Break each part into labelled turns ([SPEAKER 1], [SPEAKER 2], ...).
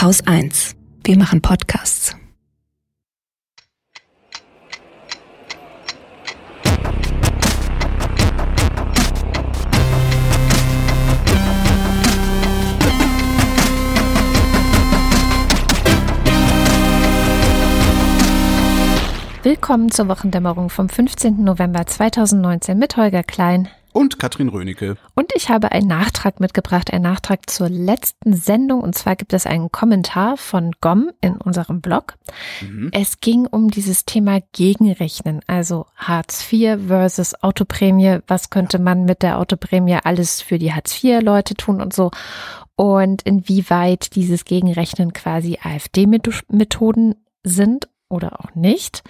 [SPEAKER 1] Haus 1. Wir machen Podcasts.
[SPEAKER 2] Willkommen zur Wochendämmerung vom 15. November 2019 mit Holger Klein
[SPEAKER 3] und Katrin Rönecke.
[SPEAKER 2] Und ich habe einen Nachtrag mitgebracht, einen Nachtrag zur letzten Sendung. Und zwar gibt es einen Kommentar von GOM in unserem Blog. Mhm. Es ging um dieses Thema Gegenrechnen, also Hartz IV versus Autoprämie. Was könnte man mit der Autoprämie alles für die Hartz IV-Leute tun und so? Und inwieweit dieses Gegenrechnen quasi AfD-Methoden sind oder auch nicht,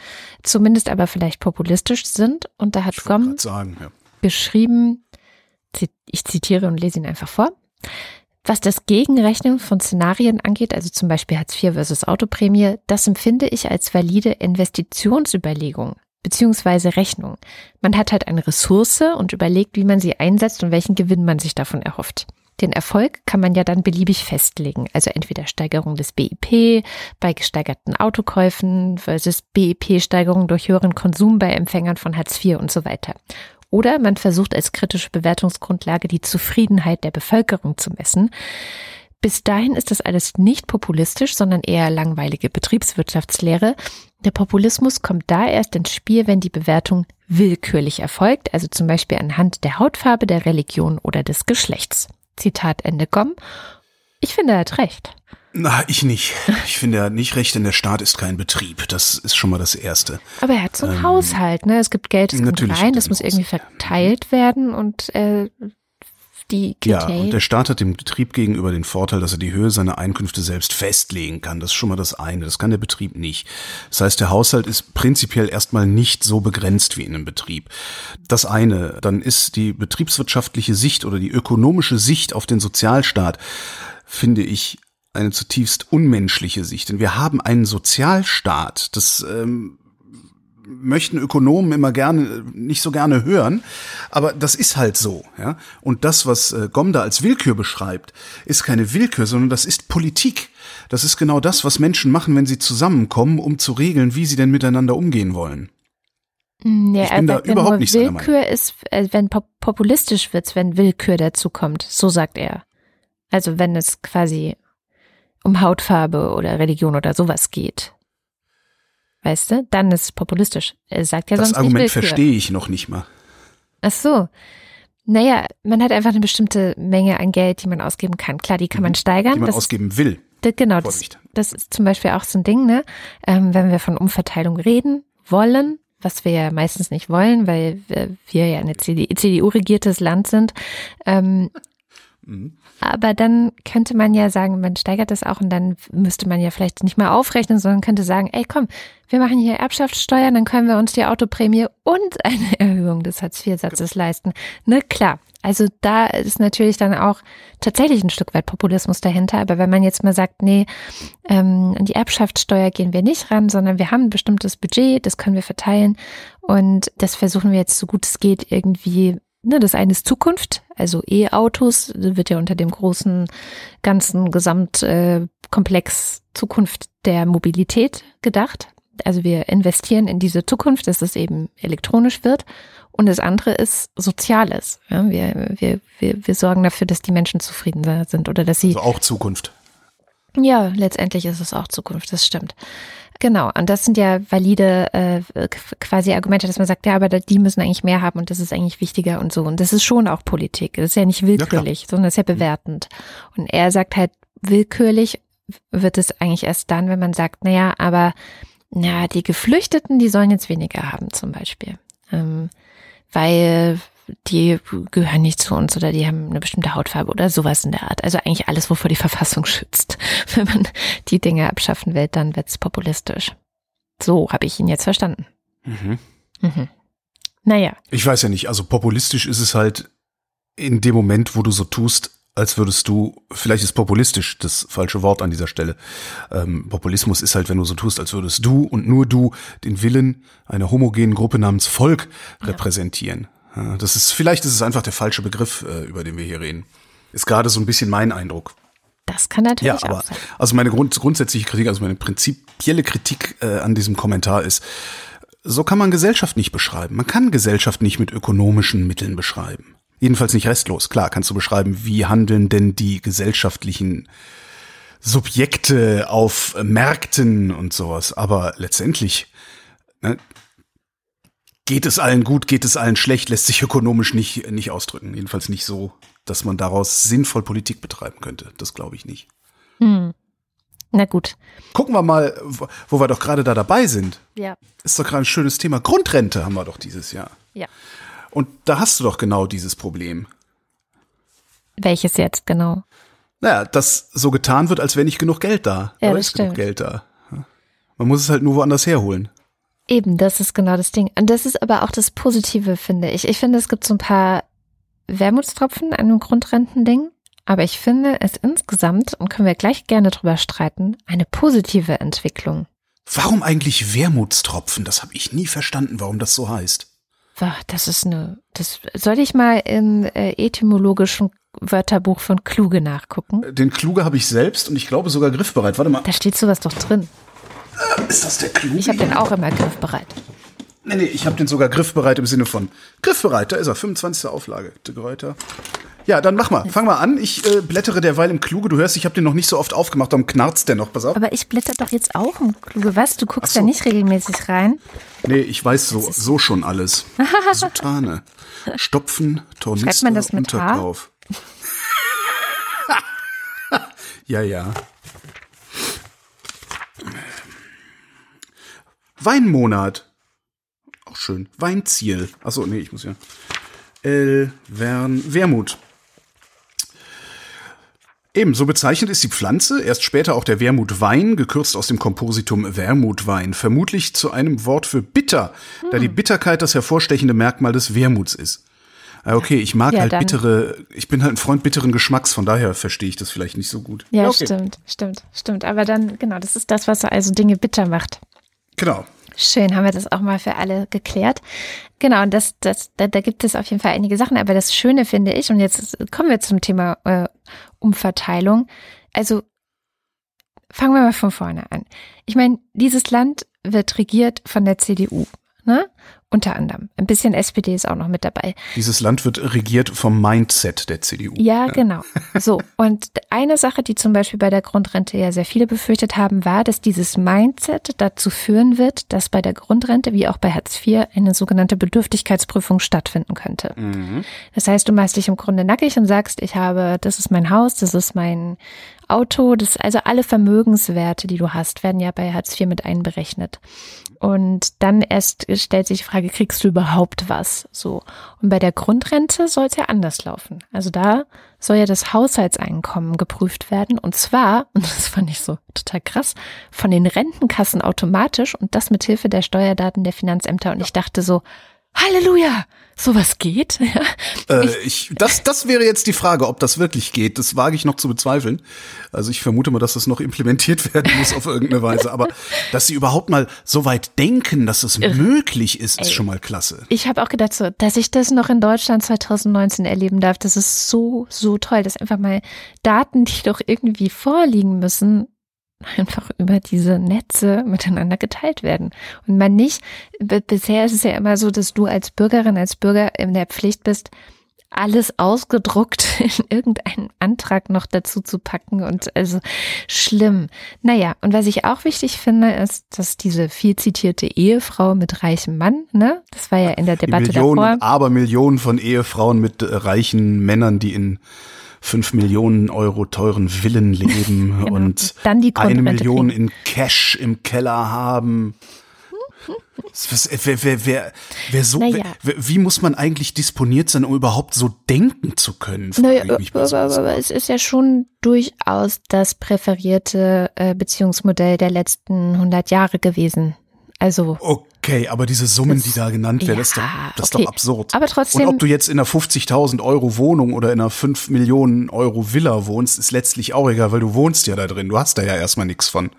[SPEAKER 2] zumindest aber vielleicht populistisch sind. Und da hat ich Gom sagen, ja. Geschrieben, ich zitiere und lese ihn einfach vor. Was das Gegenrechnen von Szenarien angeht, also zum Beispiel Hartz IV versus Autoprämie, das empfinde ich als valide Investitionsüberlegung beziehungsweise Rechnung. Man hat halt eine Ressource und überlegt, wie man sie einsetzt und welchen Gewinn man sich davon erhofft. Den Erfolg kann man ja dann beliebig festlegen, also entweder Steigerung des BIP bei gesteigerten Autokäufen versus BIP-Steigerung durch höheren Konsum bei Empfängern von Hartz IV und so weiter. Oder man versucht als kritische Bewertungsgrundlage die Zufriedenheit der Bevölkerung zu messen. Bis dahin ist das alles nicht populistisch, sondern eher langweilige Betriebswirtschaftslehre. Der Populismus kommt da erst ins Spiel, wenn die Bewertung willkürlich erfolgt, also zum Beispiel anhand der Hautfarbe, der Religion oder des Geschlechts. Zitat Ende kommen. Ich finde, er hat recht.
[SPEAKER 3] Na, ich nicht. Ich finde, hat nicht recht, denn der Staat ist kein Betrieb. Das ist schon mal das Erste.
[SPEAKER 2] Aber er hat so einen ähm, Haushalt, ne? Es gibt Geld, es kommt rein, das muss irgendwie verteilt werden und äh, die
[SPEAKER 3] Ja, und der Staat hat dem Betrieb gegenüber den Vorteil, dass er die Höhe seiner Einkünfte selbst festlegen kann. Das ist schon mal das eine. Das kann der Betrieb nicht. Das heißt, der Haushalt ist prinzipiell erstmal nicht so begrenzt wie in einem Betrieb. Das eine. Dann ist die betriebswirtschaftliche Sicht oder die ökonomische Sicht auf den Sozialstaat, finde ich, eine zutiefst unmenschliche Sicht. Denn wir haben einen Sozialstaat. Das ähm, möchten Ökonomen immer gerne, nicht so gerne hören. Aber das ist halt so, ja. Und das, was äh, Gomda als Willkür beschreibt, ist keine Willkür, sondern das ist Politik. Das ist genau das, was Menschen machen, wenn sie zusammenkommen, um zu regeln, wie sie denn miteinander umgehen wollen.
[SPEAKER 2] Nee, ich bin da überhaupt nicht Willkür ist, äh, wenn populistisch wird, wenn Willkür dazu kommt, so sagt er. Also wenn es quasi um Hautfarbe oder Religion oder sowas geht. Weißt du? Dann ist es populistisch. Er sagt ja
[SPEAKER 3] das
[SPEAKER 2] sonst
[SPEAKER 3] Argument nicht verstehe ich noch nicht mal.
[SPEAKER 2] Ach so. Naja, man hat einfach eine bestimmte Menge an Geld, die man ausgeben kann. Klar, die kann man mhm. steigern.
[SPEAKER 3] Die man das ausgeben will.
[SPEAKER 2] Ist, genau, das, das, ist zum Beispiel auch so ein Ding, ne? Ähm, wenn wir von Umverteilung reden wollen, was wir ja meistens nicht wollen, weil wir, ja eine CDU-regiertes Land sind, ähm, Mhm. Aber dann könnte man ja sagen, man steigert das auch und dann müsste man ja vielleicht nicht mal aufrechnen, sondern könnte sagen, ey komm, wir machen hier Erbschaftssteuern, dann können wir uns die Autoprämie und eine Erhöhung des Hartz-IV-Satzes leisten. Ne, klar. Also da ist natürlich dann auch tatsächlich ein Stück weit Populismus dahinter. Aber wenn man jetzt mal sagt, nee, ähm, an die Erbschaftssteuer gehen wir nicht ran, sondern wir haben ein bestimmtes Budget, das können wir verteilen und das versuchen wir jetzt so gut es geht irgendwie Ne, das eine ist Zukunft, also E-Autos wird ja unter dem großen ganzen Gesamtkomplex äh, Zukunft der Mobilität gedacht. Also wir investieren in diese Zukunft, dass es eben elektronisch wird. Und das andere ist Soziales. Ja, wir, wir, wir, wir sorgen dafür, dass die Menschen zufrieden sind oder dass sie.
[SPEAKER 3] Also auch Zukunft.
[SPEAKER 2] Ja, letztendlich ist es auch Zukunft, das stimmt. Genau, und das sind ja valide äh, quasi Argumente, dass man sagt, ja, aber die müssen eigentlich mehr haben und das ist eigentlich wichtiger und so. Und das ist schon auch Politik. Das ist ja nicht willkürlich, ja, sondern das ist ja mhm. bewertend. Und er sagt halt, willkürlich wird es eigentlich erst dann, wenn man sagt, naja, aber na, die Geflüchteten, die sollen jetzt weniger haben, zum Beispiel. Ähm, weil die gehören nicht zu uns oder die haben eine bestimmte Hautfarbe oder sowas in der Art. Also eigentlich alles, wovor die Verfassung schützt. Wenn man die Dinge abschaffen will, dann wird's populistisch. So habe ich ihn jetzt verstanden. Mhm. Mhm. Naja.
[SPEAKER 3] Ich weiß ja nicht, also populistisch ist es halt in dem Moment, wo du so tust, als würdest du, vielleicht ist populistisch das falsche Wort an dieser Stelle. Ähm, Populismus ist halt, wenn du so tust, als würdest du und nur du den Willen einer homogenen Gruppe namens Volk repräsentieren. Das ist, vielleicht ist es einfach der falsche Begriff, äh, über den wir hier reden. Ist gerade so ein bisschen mein Eindruck.
[SPEAKER 2] Das kann natürlich
[SPEAKER 3] ja, aber,
[SPEAKER 2] auch sein.
[SPEAKER 3] Also meine Grund, grundsätzliche Kritik, also meine prinzipielle Kritik äh, an diesem Kommentar ist, so kann man Gesellschaft nicht beschreiben. Man kann Gesellschaft nicht mit ökonomischen Mitteln beschreiben. Jedenfalls nicht restlos. Klar, kannst du beschreiben, wie handeln denn die gesellschaftlichen Subjekte auf Märkten und sowas. Aber letztendlich ne, geht es allen gut, geht es allen schlecht, lässt sich ökonomisch nicht, nicht ausdrücken. Jedenfalls nicht so, dass man daraus sinnvoll Politik betreiben könnte. Das glaube ich nicht.
[SPEAKER 2] Hm. Na gut.
[SPEAKER 3] Gucken wir mal, wo wir doch gerade da dabei sind.
[SPEAKER 2] Ja.
[SPEAKER 3] Ist doch gerade ein schönes Thema. Grundrente haben wir doch dieses Jahr.
[SPEAKER 2] Ja.
[SPEAKER 3] Und da hast du doch genau dieses Problem.
[SPEAKER 2] Welches jetzt genau?
[SPEAKER 3] Naja, dass so getan wird, als wäre nicht genug Geld da.
[SPEAKER 2] Ja,
[SPEAKER 3] Aber
[SPEAKER 2] das
[SPEAKER 3] ist genug
[SPEAKER 2] stimmt.
[SPEAKER 3] Geld da. Man muss es halt nur woanders herholen.
[SPEAKER 2] Eben, das ist genau das Ding. Und das ist aber auch das Positive, finde ich. Ich finde, es gibt so ein paar Wermutstropfen an dem Grundrentending. Aber ich finde es insgesamt, und können wir gleich gerne drüber streiten, eine positive Entwicklung.
[SPEAKER 3] Warum eigentlich Wermutstropfen? Das habe ich nie verstanden, warum das so heißt.
[SPEAKER 2] Das ist eine, das sollte ich mal im äh, etymologischen Wörterbuch von Kluge nachgucken.
[SPEAKER 3] Den Kluge habe ich selbst und ich glaube sogar griffbereit. Warte mal,
[SPEAKER 2] Da steht sowas doch drin.
[SPEAKER 3] Ist das der Kluge?
[SPEAKER 2] Ich habe den auch immer griffbereit.
[SPEAKER 3] Nee, nee, ich habe den sogar griffbereit im Sinne von griffbereit. Da ist er, 25. Auflage. De Gruyter. Ja, dann mach mal. Fang mal an. Ich äh, blättere derweil im Kluge. Du hörst, ich habe den noch nicht so oft aufgemacht, darum knarzt der noch. Pass auf.
[SPEAKER 2] Aber ich blätter doch jetzt auch im Kluge. Was? Du guckst
[SPEAKER 3] so.
[SPEAKER 2] da nicht regelmäßig rein?
[SPEAKER 3] Nee, ich weiß so, so schon alles. Sutane. Stopfen, Tornister,
[SPEAKER 2] Schreibt man das mit?
[SPEAKER 3] Unterkauf. ja, ja. Weinmonat. Auch schön. Weinziel. Achso, nee, ich muss ja. El Wern Wermut. Ebenso bezeichnet ist die Pflanze, erst später auch der Wermutwein, gekürzt aus dem Kompositum Wermutwein, vermutlich zu einem Wort für bitter, da
[SPEAKER 2] Hm.
[SPEAKER 3] die Bitterkeit das hervorstechende Merkmal des Wermuts ist. Ah, Okay, ich mag
[SPEAKER 2] Ja,
[SPEAKER 3] halt
[SPEAKER 2] dann-
[SPEAKER 3] bittere, ich bin halt ein Freund bitteren Geschmacks, von daher verstehe ich das vielleicht nicht so gut.
[SPEAKER 2] Ja,
[SPEAKER 3] okay.
[SPEAKER 2] stimmt, stimmt, stimmt. Aber dann, genau, das ist das, was also Dinge bitter macht.
[SPEAKER 3] Genau.
[SPEAKER 2] Schön, haben wir das auch mal für alle geklärt. Genau, und das, das, da, da gibt es auf jeden Fall einige Sachen. Aber das Schöne finde ich, und jetzt kommen wir zum Thema äh, Umverteilung. Also fangen wir mal von vorne an. Ich meine, dieses Land wird regiert von der CDU, ne? Unter anderem. Ein bisschen SPD ist auch noch mit dabei.
[SPEAKER 3] Dieses Land wird regiert vom Mindset der CDU.
[SPEAKER 2] Ja, genau. So. Und eine Sache, die zum Beispiel bei der Grundrente ja sehr viele befürchtet haben, war, dass dieses Mindset dazu führen wird, dass bei der Grundrente wie auch bei Hartz IV eine sogenannte Bedürftigkeitsprüfung stattfinden könnte. Das heißt, du machst dich im Grunde nackig und sagst, ich habe, das ist mein Haus, das ist mein Auto, das, also alle Vermögenswerte, die du hast, werden ja bei Hartz IV mit einberechnet. Und dann erst stellt sich die Frage, kriegst du überhaupt was? So. Und bei der Grundrente soll es ja anders laufen. Also da soll ja das Haushaltseinkommen geprüft werden. Und zwar, und das fand ich so total krass, von den Rentenkassen automatisch und das mit Hilfe der Steuerdaten der Finanzämter. Und ich dachte so, Halleluja, sowas geht. Ja.
[SPEAKER 3] Äh, ich, das, das wäre jetzt die Frage, ob das wirklich geht. Das wage ich noch zu bezweifeln. Also ich vermute mal, dass das noch implementiert werden muss auf irgendeine Weise. Aber dass sie überhaupt mal so weit denken, dass es möglich ist, ist schon mal klasse.
[SPEAKER 2] Ich habe auch gedacht, so, dass ich das noch in Deutschland 2019 erleben darf, das ist so, so toll, dass einfach mal Daten, die doch irgendwie vorliegen müssen, einfach über diese Netze miteinander geteilt werden. Und man nicht, bisher ist es ja immer so, dass du als Bürgerin, als Bürger in der Pflicht bist, alles ausgedruckt in irgendeinen Antrag noch dazu zu packen und also schlimm. Naja, und was ich auch wichtig finde, ist, dass diese viel zitierte Ehefrau mit reichem Mann, ne, das war ja in der
[SPEAKER 3] Die
[SPEAKER 2] Debatte
[SPEAKER 3] Millionen
[SPEAKER 2] davor.
[SPEAKER 3] und Abermillionen von Ehefrauen mit äh, reichen Männern, die in fünf Millionen Euro teuren Villen leben
[SPEAKER 2] Genau.
[SPEAKER 3] und
[SPEAKER 2] Dann die
[SPEAKER 3] eine Million
[SPEAKER 2] kriegen.
[SPEAKER 3] in Cash im Keller haben. Was, wer, wer, wer, wer so,
[SPEAKER 2] Naja.
[SPEAKER 3] wer, wie muss man eigentlich disponiert sein, um überhaupt so denken zu können?
[SPEAKER 2] Naja, aber, aber, es ist ja schon durchaus das präferierte äh, Beziehungsmodell der letzten 100 Jahre gewesen. Also
[SPEAKER 3] Okay, aber diese Summen,
[SPEAKER 2] Das-
[SPEAKER 3] die da genannt werden,
[SPEAKER 2] ja,
[SPEAKER 3] das ist doch, das ist
[SPEAKER 2] okay.
[SPEAKER 3] doch absurd.
[SPEAKER 2] Aber trotzdem-
[SPEAKER 3] Und ob du jetzt in einer 50.000 Euro Wohnung oder in einer 5 Millionen Euro Villa wohnst, ist letztlich auch egal, weil du wohnst ja da drin. Du hast da ja erstmal nichts von.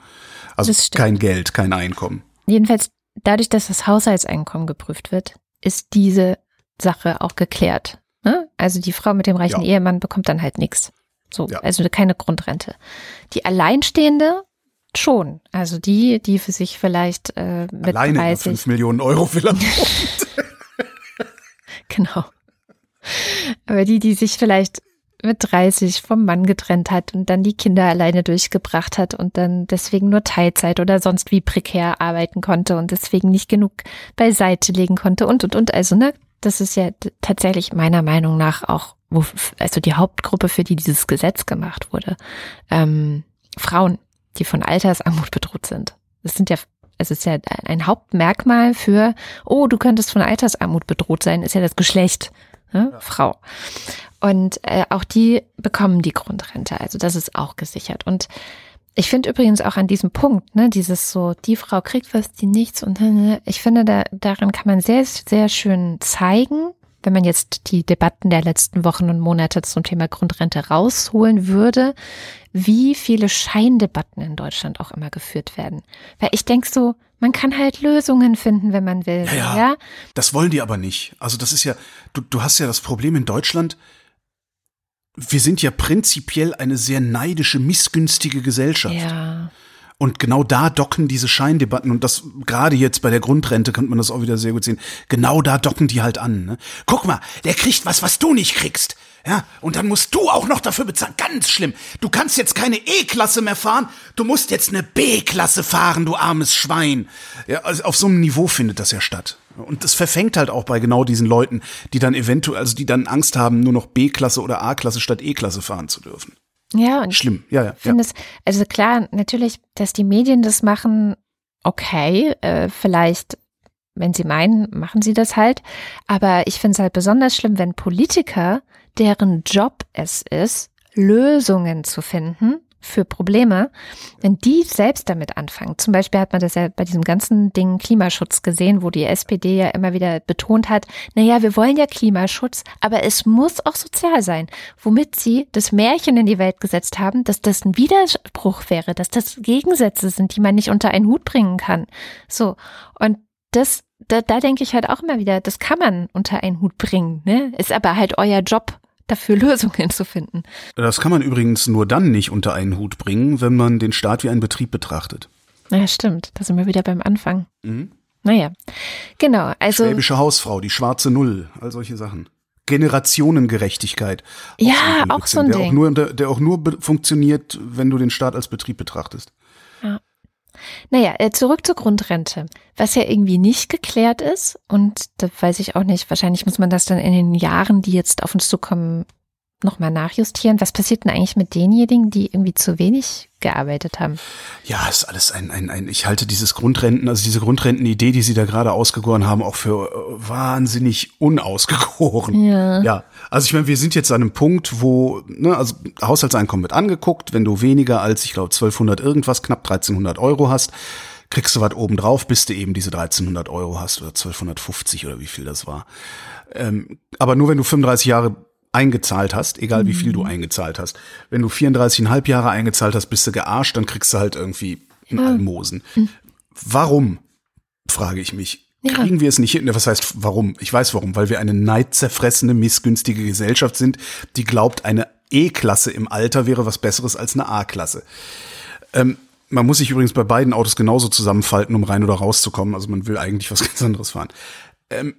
[SPEAKER 3] Also kein Geld, kein Einkommen.
[SPEAKER 2] jedenfalls dadurch, dass das Haushaltseinkommen geprüft wird, ist diese Sache auch geklärt. Ne? Also die Frau mit dem reichen
[SPEAKER 3] Ja.
[SPEAKER 2] Ehemann bekommt dann halt nichts. So, ja. also keine Grundrente. Die Alleinstehende schon. Also die, die für sich vielleicht äh, mit
[SPEAKER 3] Alleine
[SPEAKER 2] 30
[SPEAKER 3] 5 Millionen Euro vielleicht.
[SPEAKER 2] genau. Aber die, die sich vielleicht mit 30 vom Mann getrennt hat und dann die Kinder alleine durchgebracht hat und dann deswegen nur Teilzeit oder sonst wie prekär arbeiten konnte und deswegen nicht genug beiseite legen konnte und und und. Also, ne, das ist ja tatsächlich meiner Meinung nach auch, also die Hauptgruppe, für die dieses Gesetz gemacht wurde. Ähm, Frauen, die von Altersarmut bedroht sind. Das sind ja es ist ja ein Hauptmerkmal für, oh, du könntest von Altersarmut bedroht sein, ist ja das Geschlecht, ne? ja. Frau. Und äh, auch die bekommen die Grundrente. Also das ist auch gesichert. Und ich finde übrigens auch an diesem Punkt, ne, dieses so, die Frau kriegt was, die nichts und ne, ich finde, da, daran kann man sehr, sehr schön zeigen, wenn man jetzt die Debatten der letzten Wochen und Monate zum Thema Grundrente rausholen würde, wie viele Scheindebatten in Deutschland auch immer geführt werden. Weil ich denke so, man kann halt Lösungen finden, wenn man will.
[SPEAKER 3] Ja, ja, Das wollen die aber nicht. Also das ist ja, du, du hast ja das Problem in Deutschland, wir sind ja prinzipiell eine sehr neidische, missgünstige Gesellschaft.
[SPEAKER 2] Ja.
[SPEAKER 3] Und genau da docken diese Scheindebatten und das gerade jetzt bei der Grundrente könnte man das auch wieder sehr gut sehen. Genau da docken die halt an. Ne? Guck mal, der kriegt was, was du nicht kriegst. Ja, und dann musst du auch noch dafür bezahlen. Ganz schlimm. Du kannst jetzt keine E-Klasse mehr fahren. Du musst jetzt eine B-Klasse fahren, du armes Schwein. Ja, also auf so einem Niveau findet das ja statt. Und das verfängt halt auch bei genau diesen Leuten, die dann eventuell, also die dann Angst haben, nur noch B-Klasse oder A-Klasse statt E-Klasse fahren zu dürfen.
[SPEAKER 2] Ja, und
[SPEAKER 3] schlimm. Ja, ja.
[SPEAKER 2] Ich finde es, also klar, natürlich, dass die Medien das machen, okay, äh, vielleicht, wenn sie meinen, machen sie das halt. Aber ich finde es halt besonders schlimm, wenn Politiker, deren Job es ist, Lösungen zu finden, für Probleme, wenn die selbst damit anfangen. Zum Beispiel hat man das ja bei diesem ganzen Ding Klimaschutz gesehen, wo die SPD ja immer wieder betont hat, naja, wir wollen ja Klimaschutz, aber es muss auch sozial sein, womit sie das Märchen in die Welt gesetzt haben, dass das ein Widerspruch wäre, dass das Gegensätze sind, die man nicht unter einen Hut bringen kann. So. Und das, da, da denke ich halt auch immer wieder, das kann man unter einen Hut bringen, ne? Ist aber halt euer Job dafür Lösungen zu finden.
[SPEAKER 3] Das kann man übrigens nur dann nicht unter einen Hut bringen, wenn man den Staat wie einen Betrieb betrachtet.
[SPEAKER 2] Ja, stimmt. Da sind wir wieder beim Anfang. Mhm. Naja, genau. Also
[SPEAKER 3] Schwäbische Hausfrau, die schwarze Null, all solche Sachen. Generationengerechtigkeit.
[SPEAKER 2] Ja, auch so ein
[SPEAKER 3] der
[SPEAKER 2] Ding.
[SPEAKER 3] Auch nur, der, der auch nur funktioniert, wenn du den Staat als Betrieb betrachtest.
[SPEAKER 2] Ja. Naja, äh, zurück zur Grundrente. Was ja irgendwie nicht geklärt ist, und da weiß ich auch nicht, wahrscheinlich muss man das dann in den Jahren, die jetzt auf uns zukommen, nochmal nachjustieren. Was passiert denn eigentlich mit denjenigen, die irgendwie zu wenig gearbeitet haben?
[SPEAKER 3] Ja, ist alles ein, ein, ein, ich halte dieses Grundrenten, also diese Grundrentenidee, die Sie da gerade ausgegoren haben, auch für wahnsinnig unausgegoren.
[SPEAKER 2] Ja.
[SPEAKER 3] Ja. Also ich meine, wir sind jetzt an einem Punkt, wo, ne, also Haushaltseinkommen wird angeguckt, wenn du weniger als, ich glaube, 1200 irgendwas, knapp 1300 Euro hast, kriegst du was obendrauf, bis du eben diese 1300 Euro hast oder 1250 oder wie viel das war. Ähm, aber nur wenn du 35 Jahre eingezahlt hast, egal wie viel du mhm. eingezahlt hast. Wenn du 34,5 Jahre eingezahlt hast, bist du gearscht, dann kriegst du halt irgendwie ein Almosen. Mhm. Warum, frage ich mich. Ja. Kriegen wir es nicht hin? Was heißt warum? Ich weiß warum, weil wir eine neidzerfressene, missgünstige Gesellschaft sind, die glaubt, eine E-Klasse im Alter wäre was Besseres als eine A-Klasse. Ähm, man muss sich übrigens bei beiden Autos genauso zusammenfalten, um rein oder rauszukommen. Also man will eigentlich was ganz anderes fahren. Ähm,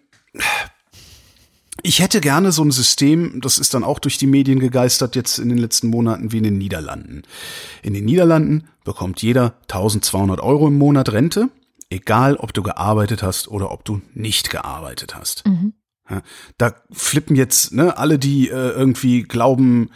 [SPEAKER 3] ich hätte gerne so ein System, das ist dann auch durch die Medien gegeistert jetzt in den letzten Monaten wie in den Niederlanden. In den Niederlanden bekommt jeder 1200 Euro im Monat Rente, egal ob du gearbeitet hast oder ob du nicht gearbeitet hast. Mhm. Ja, da flippen jetzt ne, alle, die äh, irgendwie glauben,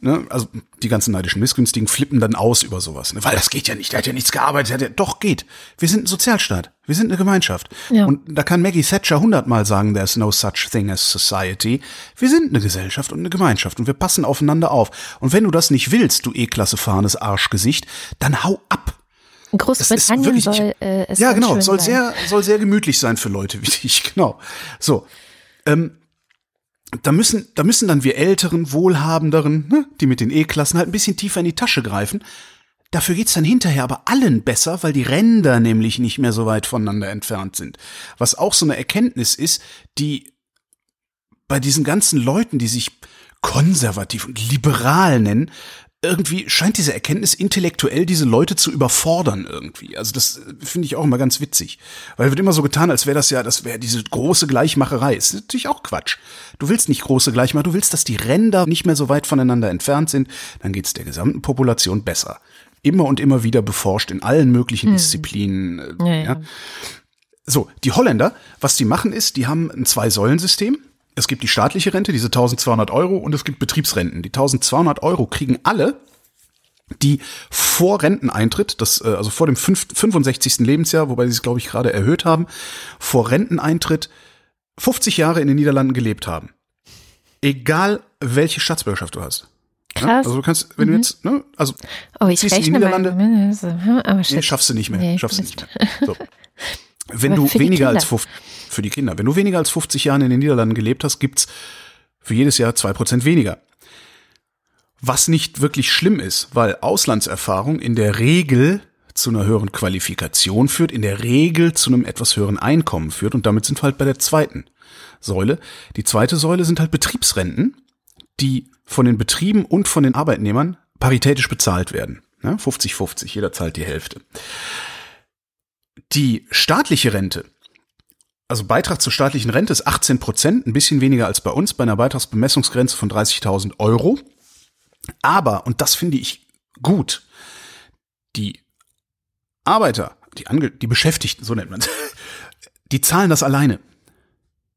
[SPEAKER 3] ne, also die ganzen neidischen Missgünstigen flippen dann aus über sowas, ne, weil das geht ja nicht, der hat ja nichts gearbeitet, der hat ja, doch geht. Wir sind ein Sozialstaat, wir sind eine Gemeinschaft. Ja. Und da kann Maggie Thatcher hundertmal sagen, there's no such thing as society. Wir sind eine Gesellschaft und eine Gemeinschaft und wir passen aufeinander auf. Und wenn du das nicht willst, du E-Klasse fahrendes Arschgesicht, dann hau ab.
[SPEAKER 2] Großbritannien wirklich, soll äh, es
[SPEAKER 3] Ja, genau, soll
[SPEAKER 2] sein.
[SPEAKER 3] sehr soll sehr gemütlich sein für Leute wie dich, genau. So, ähm, da müssen, da müssen dann wir älteren, wohlhabenderen, ne, die mit den E-Klassen halt ein bisschen tiefer in die Tasche greifen. Dafür geht's dann hinterher aber allen besser, weil die Ränder nämlich nicht mehr so weit voneinander entfernt sind. Was auch so eine Erkenntnis ist, die bei diesen ganzen Leuten, die sich konservativ und liberal nennen, irgendwie scheint diese Erkenntnis intellektuell diese Leute zu überfordern irgendwie. Also das finde ich auch immer ganz witzig. Weil wird immer so getan, als wäre das ja, das wäre diese große Gleichmacherei. Ist natürlich auch Quatsch. Du willst nicht große Gleichmacher, du willst, dass die Ränder nicht mehr so weit voneinander entfernt sind. Dann geht's der gesamten Population besser. Immer und immer wieder beforscht in allen möglichen hm. Disziplinen. Äh, ja, ja. ja. So, die Holländer, was die machen ist, die haben ein Zwei-Säulen-System es gibt die staatliche Rente, diese 1200 Euro, und es gibt Betriebsrenten. Die 1200 Euro kriegen alle, die vor Renteneintritt, das, äh, also vor dem 65. Lebensjahr, wobei sie es, glaube ich, gerade erhöht haben, vor Renteneintritt 50 Jahre in den Niederlanden gelebt haben. Egal, welche Staatsbürgerschaft du hast.
[SPEAKER 2] Krass.
[SPEAKER 3] Ja, also du kannst, wenn mhm. du jetzt, ne, also
[SPEAKER 2] oh, ich ziehst in die Niederlande,
[SPEAKER 3] mal, aber nee, schaffst du nicht mehr, nee, schaffst du nicht mehr. So. Wenn aber du weniger als 50, für die Kinder. Wenn du weniger als 50 Jahre in den Niederlanden gelebt hast, gibt's für jedes Jahr zwei Prozent weniger. Was nicht wirklich schlimm ist, weil Auslandserfahrung in der Regel zu einer höheren Qualifikation führt, in der Regel zu einem etwas höheren Einkommen führt und damit sind wir halt bei der zweiten Säule. Die zweite Säule sind halt Betriebsrenten, die von den Betrieben und von den Arbeitnehmern paritätisch bezahlt werden. 50-50, jeder zahlt die Hälfte. Die staatliche Rente also Beitrag zur staatlichen Rente ist 18 Prozent, ein bisschen weniger als bei uns, bei einer Beitragsbemessungsgrenze von 30.000 Euro. Aber, und das finde ich gut, die Arbeiter, die, Ange die Beschäftigten, so nennt man es, die zahlen das alleine.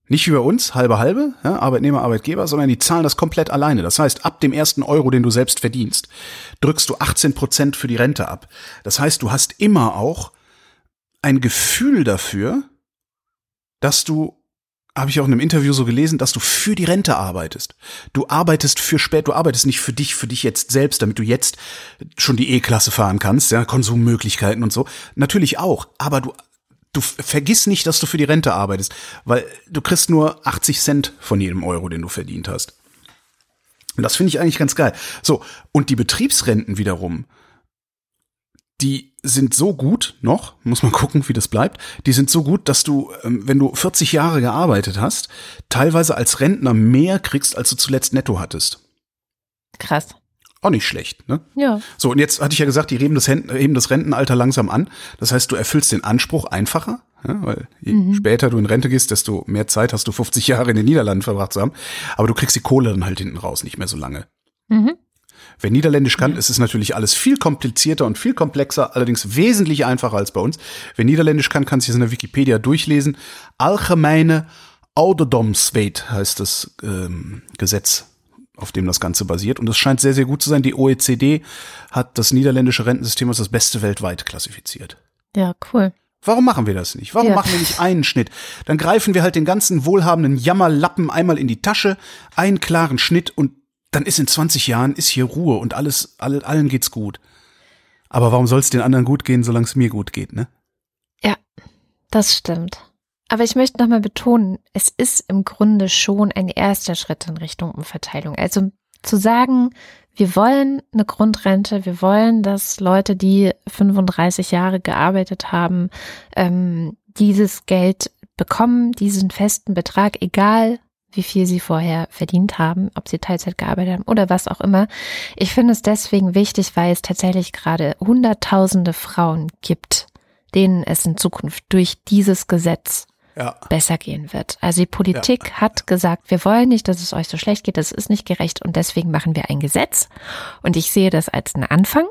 [SPEAKER 3] Nicht bei uns, halbe halbe, ja, Arbeitnehmer, Arbeitgeber, sondern die zahlen das komplett alleine. Das heißt, ab dem ersten Euro, den du selbst verdienst, drückst du 18 Prozent für die Rente ab. Das heißt, du hast immer auch ein Gefühl dafür, dass du habe ich auch in einem Interview so gelesen, dass du für die Rente arbeitest. Du arbeitest für spät, du arbeitest nicht für dich, für dich jetzt selbst, damit du jetzt schon die E-Klasse fahren kannst, ja, Konsummöglichkeiten und so. Natürlich auch, aber du du vergiss nicht, dass du für die Rente arbeitest, weil du kriegst nur 80 Cent von jedem Euro, den du verdient hast. Und das finde ich eigentlich ganz geil. So, und die Betriebsrenten wiederum, die sind so gut noch, muss man gucken, wie das bleibt, die sind so gut, dass du, ähm, wenn du 40 Jahre gearbeitet hast, teilweise als Rentner mehr kriegst, als du zuletzt netto hattest.
[SPEAKER 2] Krass.
[SPEAKER 3] Auch nicht schlecht, ne?
[SPEAKER 2] Ja.
[SPEAKER 3] So, und jetzt hatte ich ja gesagt, die heben das, heben das Rentenalter langsam an. Das heißt, du erfüllst den Anspruch einfacher, ja, weil je mhm. später du in Rente gehst, desto mehr Zeit hast du 50 Jahre in den Niederlanden verbracht zu haben. Aber du kriegst die Kohle dann halt hinten raus, nicht mehr so lange. Mhm. Wer Niederländisch kann, ist es natürlich alles viel komplizierter und viel komplexer, allerdings wesentlich einfacher als bei uns. Wer Niederländisch kann, kann sich das in der Wikipedia durchlesen. Allgemeine Ouderdomswet heißt das ähm, Gesetz, auf dem das Ganze basiert. Und es scheint sehr, sehr gut zu sein. Die OECD hat das niederländische Rentensystem als das beste weltweit klassifiziert.
[SPEAKER 2] Ja, cool.
[SPEAKER 3] Warum machen wir das nicht? Warum ja. machen wir nicht einen Schnitt? Dann greifen wir halt den ganzen wohlhabenden Jammerlappen einmal in die Tasche, einen klaren Schnitt und dann ist in 20 Jahren ist hier Ruhe und alles, alle, allen geht's gut. Aber warum soll es den anderen gut gehen, solange es mir gut geht, ne?
[SPEAKER 2] Ja, das stimmt. Aber ich möchte nochmal betonen, es ist im Grunde schon ein erster Schritt in Richtung Umverteilung. Also zu sagen, wir wollen eine Grundrente, wir wollen, dass Leute, die 35 Jahre gearbeitet haben, ähm, dieses Geld bekommen, diesen festen Betrag, egal wie viel sie vorher verdient haben, ob sie Teilzeit gearbeitet haben oder was auch immer. Ich finde es deswegen wichtig, weil es tatsächlich gerade Hunderttausende Frauen gibt, denen es in Zukunft durch dieses Gesetz ja. besser gehen wird. Also die Politik ja. hat gesagt, wir wollen nicht, dass es euch so schlecht geht, das ist nicht gerecht und deswegen machen wir ein Gesetz. Und ich sehe das als einen Anfang.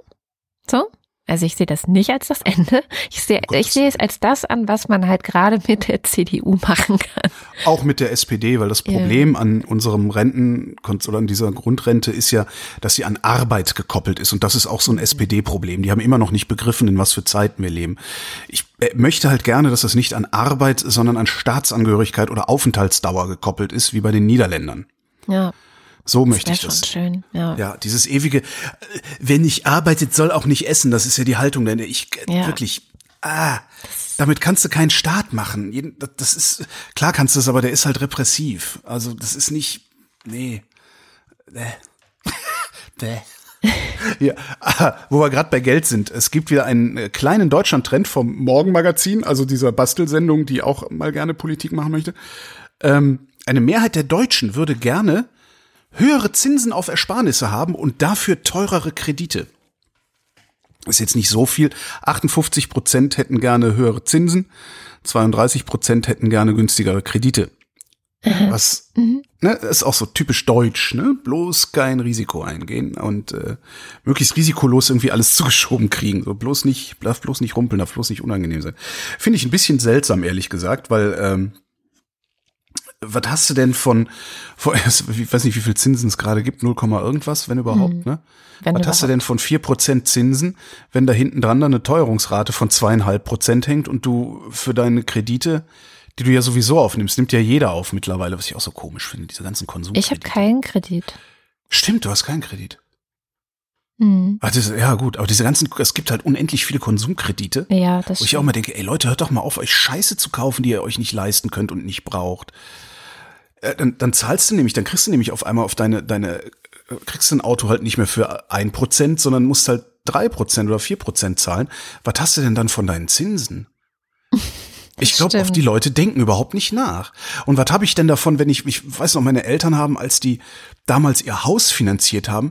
[SPEAKER 2] So, also ich sehe das nicht als das Ende. Ich sehe, oh ich sehe es als das an, was man halt gerade mit der CDU machen kann.
[SPEAKER 3] Auch mit der SPD, weil das Problem ja. an unserem Renten oder an dieser Grundrente ist ja, dass sie an Arbeit gekoppelt ist. Und das ist auch so ein. SPD-Problem. Die haben immer noch nicht begriffen, in was für Zeiten wir leben. Ich äh, möchte halt gerne, dass das nicht an Arbeit, sondern an Staatsangehörigkeit oder Aufenthaltsdauer gekoppelt ist, wie bei den Niederländern.
[SPEAKER 2] Ja.
[SPEAKER 3] So möchte ich das.
[SPEAKER 2] Schön, ja.
[SPEAKER 3] ja, dieses ewige, äh, wer nicht arbeitet, soll auch nicht essen. Das ist ja die Haltung, denn ich äh, ja. wirklich, ah, damit kannst du keinen Staat machen. Das ist, klar kannst du es, aber der ist halt repressiv. Also, das ist nicht, nee. Bäh. Bäh. Ja, ah, wo wir gerade bei Geld sind. Es gibt wieder einen äh, kleinen Deutschland-Trend vom Morgenmagazin, also dieser Bastelsendung, die auch mal gerne Politik machen möchte. Ähm, eine Mehrheit der Deutschen würde gerne höhere Zinsen auf Ersparnisse haben und dafür teurere Kredite. Ist jetzt nicht so viel. 58 Prozent hätten gerne höhere Zinsen, 32 Prozent hätten gerne günstigere Kredite. Was mhm. ne, ist auch so typisch deutsch, ne? Bloß kein Risiko eingehen und äh, möglichst risikolos irgendwie alles zugeschoben kriegen. So bloß nicht, darf bloß nicht rumpeln, darf bloß nicht unangenehm sein. Finde ich ein bisschen seltsam, ehrlich gesagt, weil ähm, was hast du denn von, von ich weiß nicht, wie viel Zinsen es gerade gibt, 0, irgendwas, wenn überhaupt, hm. ne? Wenn was überhaupt. hast du denn von vier Prozent Zinsen, wenn da hinten dran dann eine Teuerungsrate von zweieinhalb Prozent hängt und du für deine Kredite, die du ja sowieso aufnimmst, nimmt ja jeder auf mittlerweile, was ich auch so komisch finde, diese ganzen Konsum.
[SPEAKER 2] Ich habe keinen Kredit.
[SPEAKER 3] Stimmt, du hast keinen Kredit. Hm. Also, ja, gut, aber diese ganzen, es gibt halt unendlich viele Konsumkredite.
[SPEAKER 2] Ja, das
[SPEAKER 3] Wo ich auch mal denke, ey Leute, hört doch mal auf, euch Scheiße zu kaufen, die ihr euch nicht leisten könnt und nicht braucht. Äh, dann, dann zahlst du nämlich, dann kriegst du nämlich auf einmal auf deine, deine, äh, kriegst du ein Auto halt nicht mehr für ein Prozent, sondern musst halt drei Prozent oder vier Prozent zahlen. Was hast du denn dann von deinen Zinsen? Ich glaube, auf die Leute denken überhaupt nicht nach. Und was habe ich denn davon, wenn ich, ich weiß noch, meine Eltern haben, als die damals ihr Haus finanziert haben,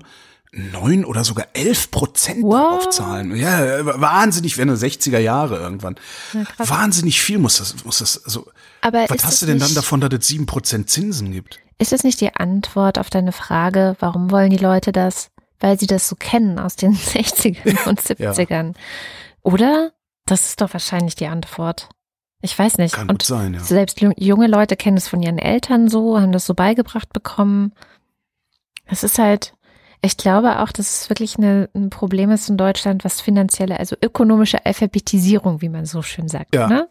[SPEAKER 3] neun oder sogar elf Prozent aufzahlen. Ja, wahnsinnig, wenn du 60er Jahre irgendwann. Ja, wahnsinnig viel muss das, muss das, also, Aber was hast du denn dann davon, dass es sieben Prozent Zinsen gibt?
[SPEAKER 2] Ist das nicht die Antwort auf deine Frage, warum wollen die Leute das? Weil sie das so kennen aus den 60ern und 70ern. Ja. Oder? Das ist doch wahrscheinlich die Antwort. Ich weiß nicht.
[SPEAKER 3] Kann und gut sein, ja.
[SPEAKER 2] Selbst junge Leute kennen es von ihren Eltern so, haben das so beigebracht bekommen. Es ist halt, ich glaube auch, dass es wirklich eine, ein Problem ist in Deutschland, was finanzielle, also ökonomische Alphabetisierung, wie man so schön sagt. Ja. Ne?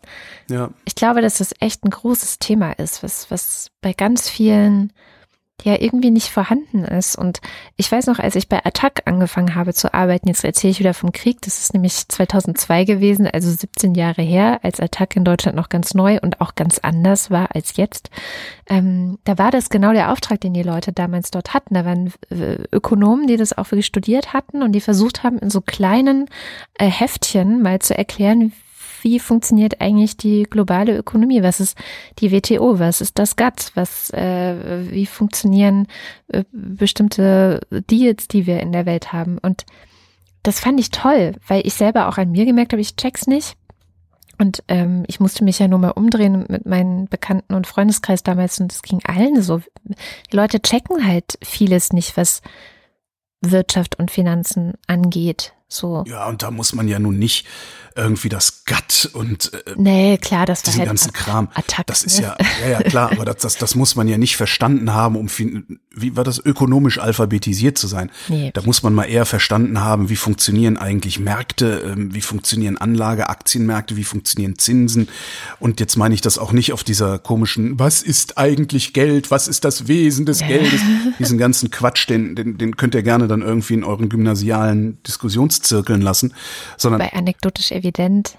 [SPEAKER 2] ja. Ich glaube, dass das echt ein großes Thema ist, was, was bei ganz vielen ja irgendwie nicht vorhanden ist. Und ich weiß noch, als ich bei Attac angefangen habe zu arbeiten, jetzt erzähle ich wieder vom Krieg, das ist nämlich 2002 gewesen, also 17 Jahre her, als Attac in Deutschland noch ganz neu und auch ganz anders war als jetzt. Ähm, da war das genau der Auftrag, den die Leute damals dort hatten. Da waren äh, Ökonomen, die das auch wirklich studiert hatten und die versucht haben, in so kleinen äh, Heftchen mal zu erklären, wie funktioniert eigentlich die globale Ökonomie? Was ist die WTO? Was ist das GATT? Was, äh, wie funktionieren äh, bestimmte Deals, die wir in der Welt haben? Und das fand ich toll, weil ich selber auch an mir gemerkt habe, ich check's nicht. Und ähm, ich musste mich ja nur mal umdrehen mit meinen Bekannten und Freundeskreis damals und es ging allen so. Die Leute checken halt vieles nicht, was Wirtschaft und Finanzen angeht. So.
[SPEAKER 3] Ja, und da muss man ja nun nicht irgendwie das Gatt und äh,
[SPEAKER 2] nee, klar, das
[SPEAKER 3] diesen
[SPEAKER 2] halt
[SPEAKER 3] ganzen Kram. Attack, das ist ne? ja, ja, ja klar, aber das, das, das muss man ja nicht verstanden haben, um wie war das ökonomisch alphabetisiert zu sein. Nee. Da muss man mal eher verstanden haben, wie funktionieren eigentlich Märkte, ähm, wie funktionieren Anlage, Aktienmärkte, wie funktionieren Zinsen. Und jetzt meine ich das auch nicht auf dieser komischen, was ist eigentlich Geld, was ist das Wesen des Geldes, diesen ganzen Quatsch, den, den, den könnt ihr gerne dann irgendwie in euren gymnasialen Diskussionszirkeln lassen, sondern
[SPEAKER 2] bei anekdotisch evident.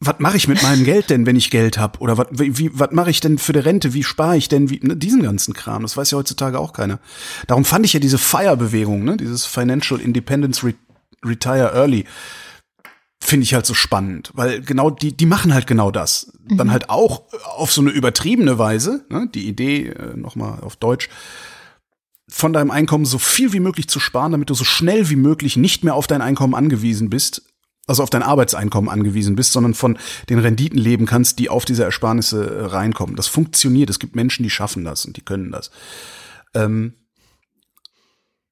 [SPEAKER 3] Was mache ich mit meinem Geld denn, wenn ich Geld habe? Oder was wie, was mache ich denn für die Rente? Wie spare ich denn? Wie, ne, diesen ganzen Kram, das weiß ja heutzutage auch keiner. Darum fand ich ja diese FIRE-Bewegung, ne, dieses Financial Independence Re Retire Early, finde ich halt so spannend, weil genau die, die machen halt genau das. Mhm. Dann halt auch auf so eine übertriebene Weise, ne, die Idee, äh, nochmal auf Deutsch, von deinem Einkommen so viel wie möglich zu sparen, damit du so schnell wie möglich nicht mehr auf dein Einkommen angewiesen bist, also auf dein Arbeitseinkommen angewiesen bist, sondern von den Renditen leben kannst, die auf diese Ersparnisse äh, reinkommen. Das funktioniert. Es gibt Menschen, die schaffen das und die können das. Ähm,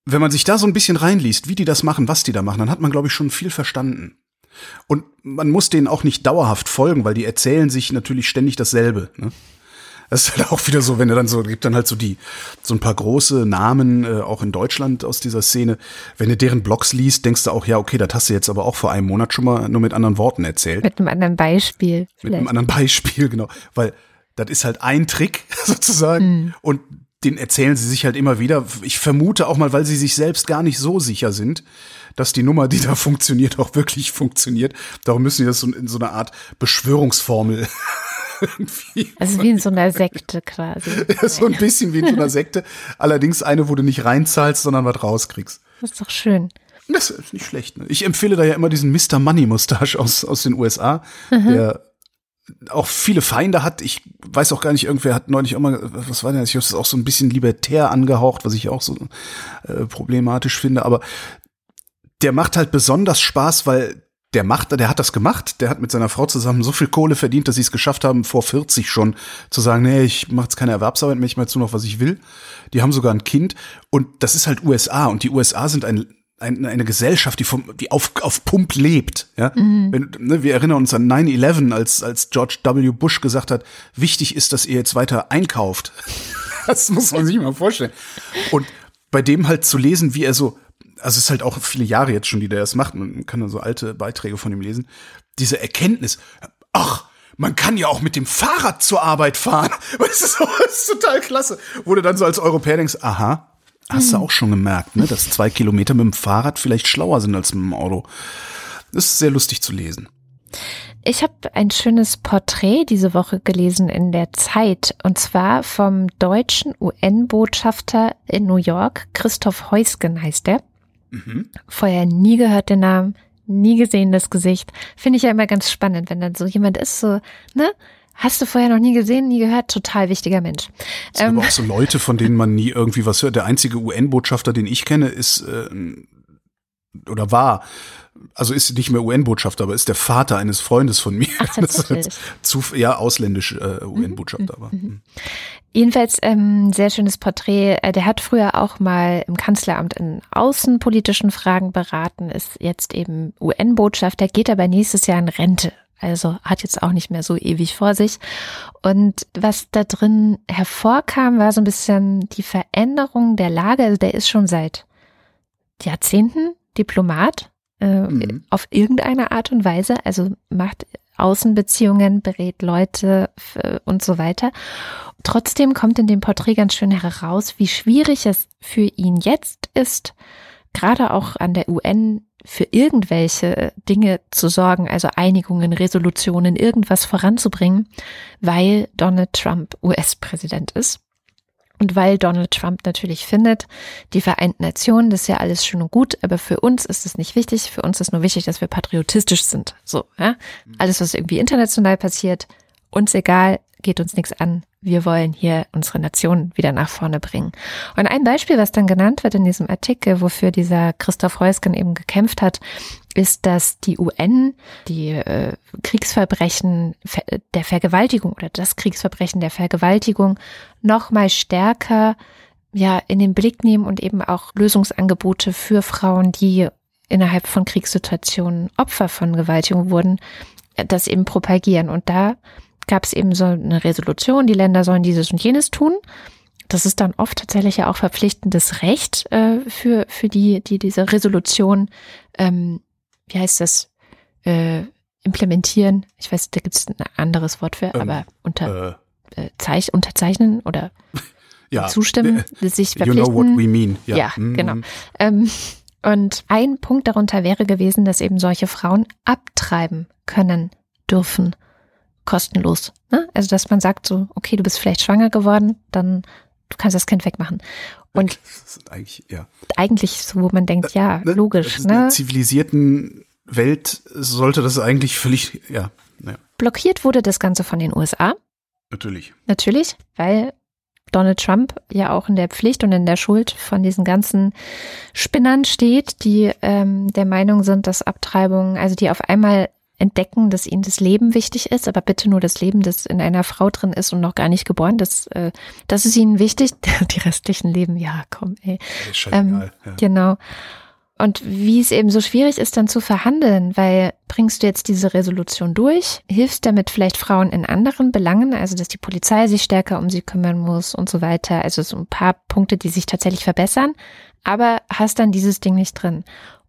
[SPEAKER 3] wenn man sich da so ein bisschen reinliest, wie die das machen, was die da machen, dann hat man, glaube ich, schon viel verstanden. Und man muss denen auch nicht dauerhaft folgen, weil die erzählen sich natürlich ständig dasselbe. Ne? Das ist halt auch wieder so, wenn er dann so, gibt dann halt so die, so ein paar große Namen, äh, auch in Deutschland aus dieser Szene. Wenn du deren Blogs liest, denkst du auch, ja, okay, das hast du jetzt aber auch vor einem Monat schon mal nur mit anderen Worten erzählt.
[SPEAKER 2] Mit einem anderen Beispiel.
[SPEAKER 3] Vielleicht. Mit einem anderen Beispiel, genau. Weil das ist halt ein Trick sozusagen. Mhm. Und den erzählen sie sich halt immer wieder. Ich vermute auch mal, weil sie sich selbst gar nicht so sicher sind, dass die Nummer, die da funktioniert, auch wirklich funktioniert. Darum müssen sie das so in so einer Art Beschwörungsformel
[SPEAKER 2] irgendwie. Also wie in so einer Sekte quasi.
[SPEAKER 3] So ein bisschen wie in so einer Sekte. Allerdings eine, wo du nicht reinzahlst, sondern was rauskriegst.
[SPEAKER 2] Das ist doch schön.
[SPEAKER 3] Das ist nicht schlecht. Ne? Ich empfehle da ja immer diesen Mr. Money Mustache aus, aus den USA, mhm. der auch viele Feinde hat. Ich weiß auch gar nicht, irgendwer hat neulich auch mal, was war denn, ich habe es auch so ein bisschen libertär angehaucht, was ich auch so äh, problematisch finde, aber der macht halt besonders Spaß, weil der macht, der hat das gemacht, der hat mit seiner Frau zusammen so viel Kohle verdient, dass sie es geschafft haben, vor 40 schon zu sagen, nee, ich mache jetzt keine Erwerbsarbeit mehr, ich mache jetzt nur noch, was ich will. Die haben sogar ein Kind und das ist halt USA und die USA sind ein ein, eine Gesellschaft, die vom, die auf, auf Pump lebt. Ja? Mhm. Wenn, ne, wir erinnern uns an 9-11, als, als George W. Bush gesagt hat, wichtig ist, dass ihr jetzt weiter einkauft. das muss man sich mal vorstellen. Und bei dem halt zu lesen, wie er so, also es ist halt auch viele Jahre jetzt schon, die der das macht, man kann dann so alte Beiträge von ihm lesen, diese Erkenntnis, ach, man kann ja auch mit dem Fahrrad zur Arbeit fahren. Weißt du, das ist total klasse. Du dann so als Europäer denkst, aha, Hast du auch schon gemerkt, ne? dass zwei Kilometer mit dem Fahrrad vielleicht schlauer sind als mit dem Auto. Das ist sehr lustig zu lesen.
[SPEAKER 2] Ich habe ein schönes Porträt diese Woche gelesen in der Zeit und zwar vom deutschen UN-Botschafter in New York, Christoph Heusgen heißt er. Mhm. Vorher nie gehört den Namen, nie gesehen das Gesicht. Finde ich ja immer ganz spannend, wenn dann so jemand ist, so, ne? Hast du vorher noch nie gesehen, nie gehört? Total wichtiger Mensch.
[SPEAKER 3] Es ähm, aber auch so Leute, von denen man nie irgendwie was hört. Der einzige UN-Botschafter, den ich kenne, ist äh, oder war, also ist nicht mehr UN-Botschafter, aber ist der Vater eines Freundes von mir. Ach, zu, ja, ausländisch äh, UN-Botschafter. Mhm, aber. Mhm.
[SPEAKER 2] Hm. Jedenfalls ähm, sehr schönes Porträt. Äh, der hat früher auch mal im Kanzleramt in außenpolitischen Fragen beraten, ist jetzt eben UN-Botschafter, geht aber nächstes Jahr in Rente. Also hat jetzt auch nicht mehr so ewig vor sich. Und was da drin hervorkam, war so ein bisschen die Veränderung der Lage. Also der ist schon seit Jahrzehnten Diplomat äh, mhm. auf irgendeine Art und Weise. Also macht Außenbeziehungen, berät Leute und so weiter. Trotzdem kommt in dem Porträt ganz schön heraus, wie schwierig es für ihn jetzt ist, gerade auch an der UN für irgendwelche Dinge zu sorgen, also Einigungen, Resolutionen, irgendwas voranzubringen, weil Donald Trump US-Präsident ist. Und weil Donald Trump natürlich findet, die Vereinten Nationen, das ist ja alles schön und gut, aber für uns ist es nicht wichtig. Für uns ist nur wichtig, dass wir patriotisch sind. So, ja. Alles, was irgendwie international passiert, uns egal, geht uns nichts an wir wollen hier unsere Nation wieder nach vorne bringen. Und ein Beispiel, was dann genannt wird in diesem Artikel, wofür dieser Christoph Heusgen eben gekämpft hat, ist, dass die UN die äh, Kriegsverbrechen der Vergewaltigung oder das Kriegsverbrechen der Vergewaltigung noch mal stärker ja in den Blick nehmen und eben auch Lösungsangebote für Frauen, die innerhalb von Kriegssituationen Opfer von Gewaltigung wurden, das eben propagieren. Und da gab es eben so eine Resolution, die Länder sollen dieses und jenes tun. Das ist dann oft tatsächlich ja auch verpflichtendes Recht äh, für, für die, die diese Resolution, ähm, wie heißt das, äh, implementieren. Ich weiß, da gibt es ein anderes Wort für, ähm, aber unter, äh, äh, Zeich, unterzeichnen oder ja, zustimmen, sich verpflichten. You know what we mean. Ja, ja mm. genau. Ähm, und ein Punkt darunter wäre gewesen, dass eben solche Frauen abtreiben können dürfen kostenlos. Ne? Also dass man sagt so, okay, du bist vielleicht schwanger geworden, dann du kannst das Kind wegmachen. Und eigentlich, ja. eigentlich so, wo man denkt, ja, ne, logisch. In
[SPEAKER 3] ne? einer zivilisierten Welt sollte das eigentlich völlig, ja, ja.
[SPEAKER 2] Blockiert wurde das Ganze von den USA.
[SPEAKER 3] Natürlich.
[SPEAKER 2] Natürlich, weil Donald Trump ja auch in der Pflicht und in der Schuld von diesen ganzen Spinnern steht, die ähm, der Meinung sind, dass Abtreibungen, also die auf einmal entdecken, dass ihnen das Leben wichtig ist, aber bitte nur das Leben, das in einer Frau drin ist und noch gar nicht geboren. Das, äh, das ist ihnen wichtig. Die restlichen Leben, ja, komm, ey. Ist ähm, ja. Genau. Und wie es eben so schwierig ist, dann zu verhandeln, weil bringst du jetzt diese Resolution durch, hilfst damit vielleicht Frauen in anderen Belangen, also dass die Polizei sich stärker um sie kümmern muss und so weiter. Also so ein paar Punkte, die sich tatsächlich verbessern, aber hast dann dieses Ding nicht drin.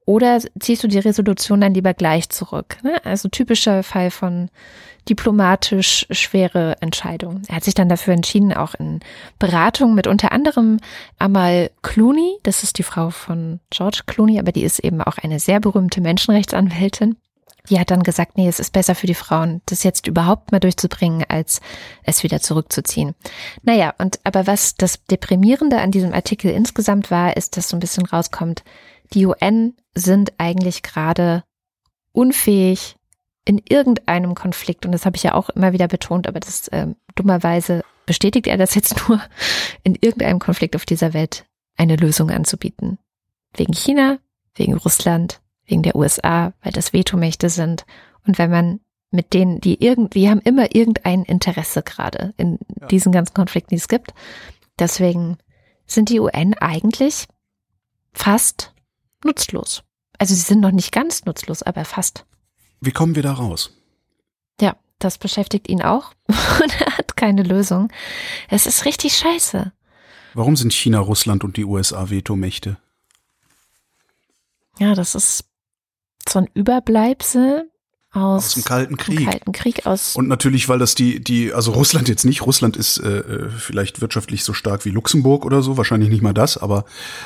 [SPEAKER 2] Oder ziehst du die Resolution dann lieber gleich zurück? Ne? Also typischer Fall von diplomatisch schwere Entscheidung. Er hat sich dann dafür entschieden, auch in Beratung mit unter anderem Amal Clooney, das ist die Frau von George Clooney, aber die ist eben auch eine sehr berühmte Menschenrechtsanwältin. Die hat dann gesagt, nee, es ist besser für die Frauen, das jetzt überhaupt mal durchzubringen, als es wieder zurückzuziehen. Naja, und aber was das Deprimierende an diesem Artikel insgesamt war, ist, dass so ein bisschen rauskommt, die UN sind eigentlich gerade unfähig, in irgendeinem Konflikt, und das habe ich ja auch immer wieder betont, aber das äh, dummerweise bestätigt er das jetzt nur, in irgendeinem Konflikt auf dieser Welt eine Lösung anzubieten. Wegen China, wegen Russland, wegen der USA, weil das Vetomächte sind. Und wenn man mit denen, die irgendwie haben immer irgendein Interesse gerade in ja. diesen ganzen Konflikten, die es gibt. Deswegen sind die UN eigentlich fast nutzlos. Also sie sind noch nicht ganz nutzlos, aber fast.
[SPEAKER 3] Wie kommen wir da raus?
[SPEAKER 2] Ja, das beschäftigt ihn auch und er hat keine Lösung. Es ist richtig scheiße.
[SPEAKER 3] Warum sind China, Russland und die USA Vetomächte?
[SPEAKER 2] Ja, das ist so ein Überbleibsel aus,
[SPEAKER 3] aus dem Kalten Krieg.
[SPEAKER 2] Kalten Krieg aus
[SPEAKER 3] und natürlich, weil das die, die, also Russland jetzt nicht. Russland ist äh, äh, vielleicht wirtschaftlich so stark wie Luxemburg oder so, wahrscheinlich nicht mal das, aber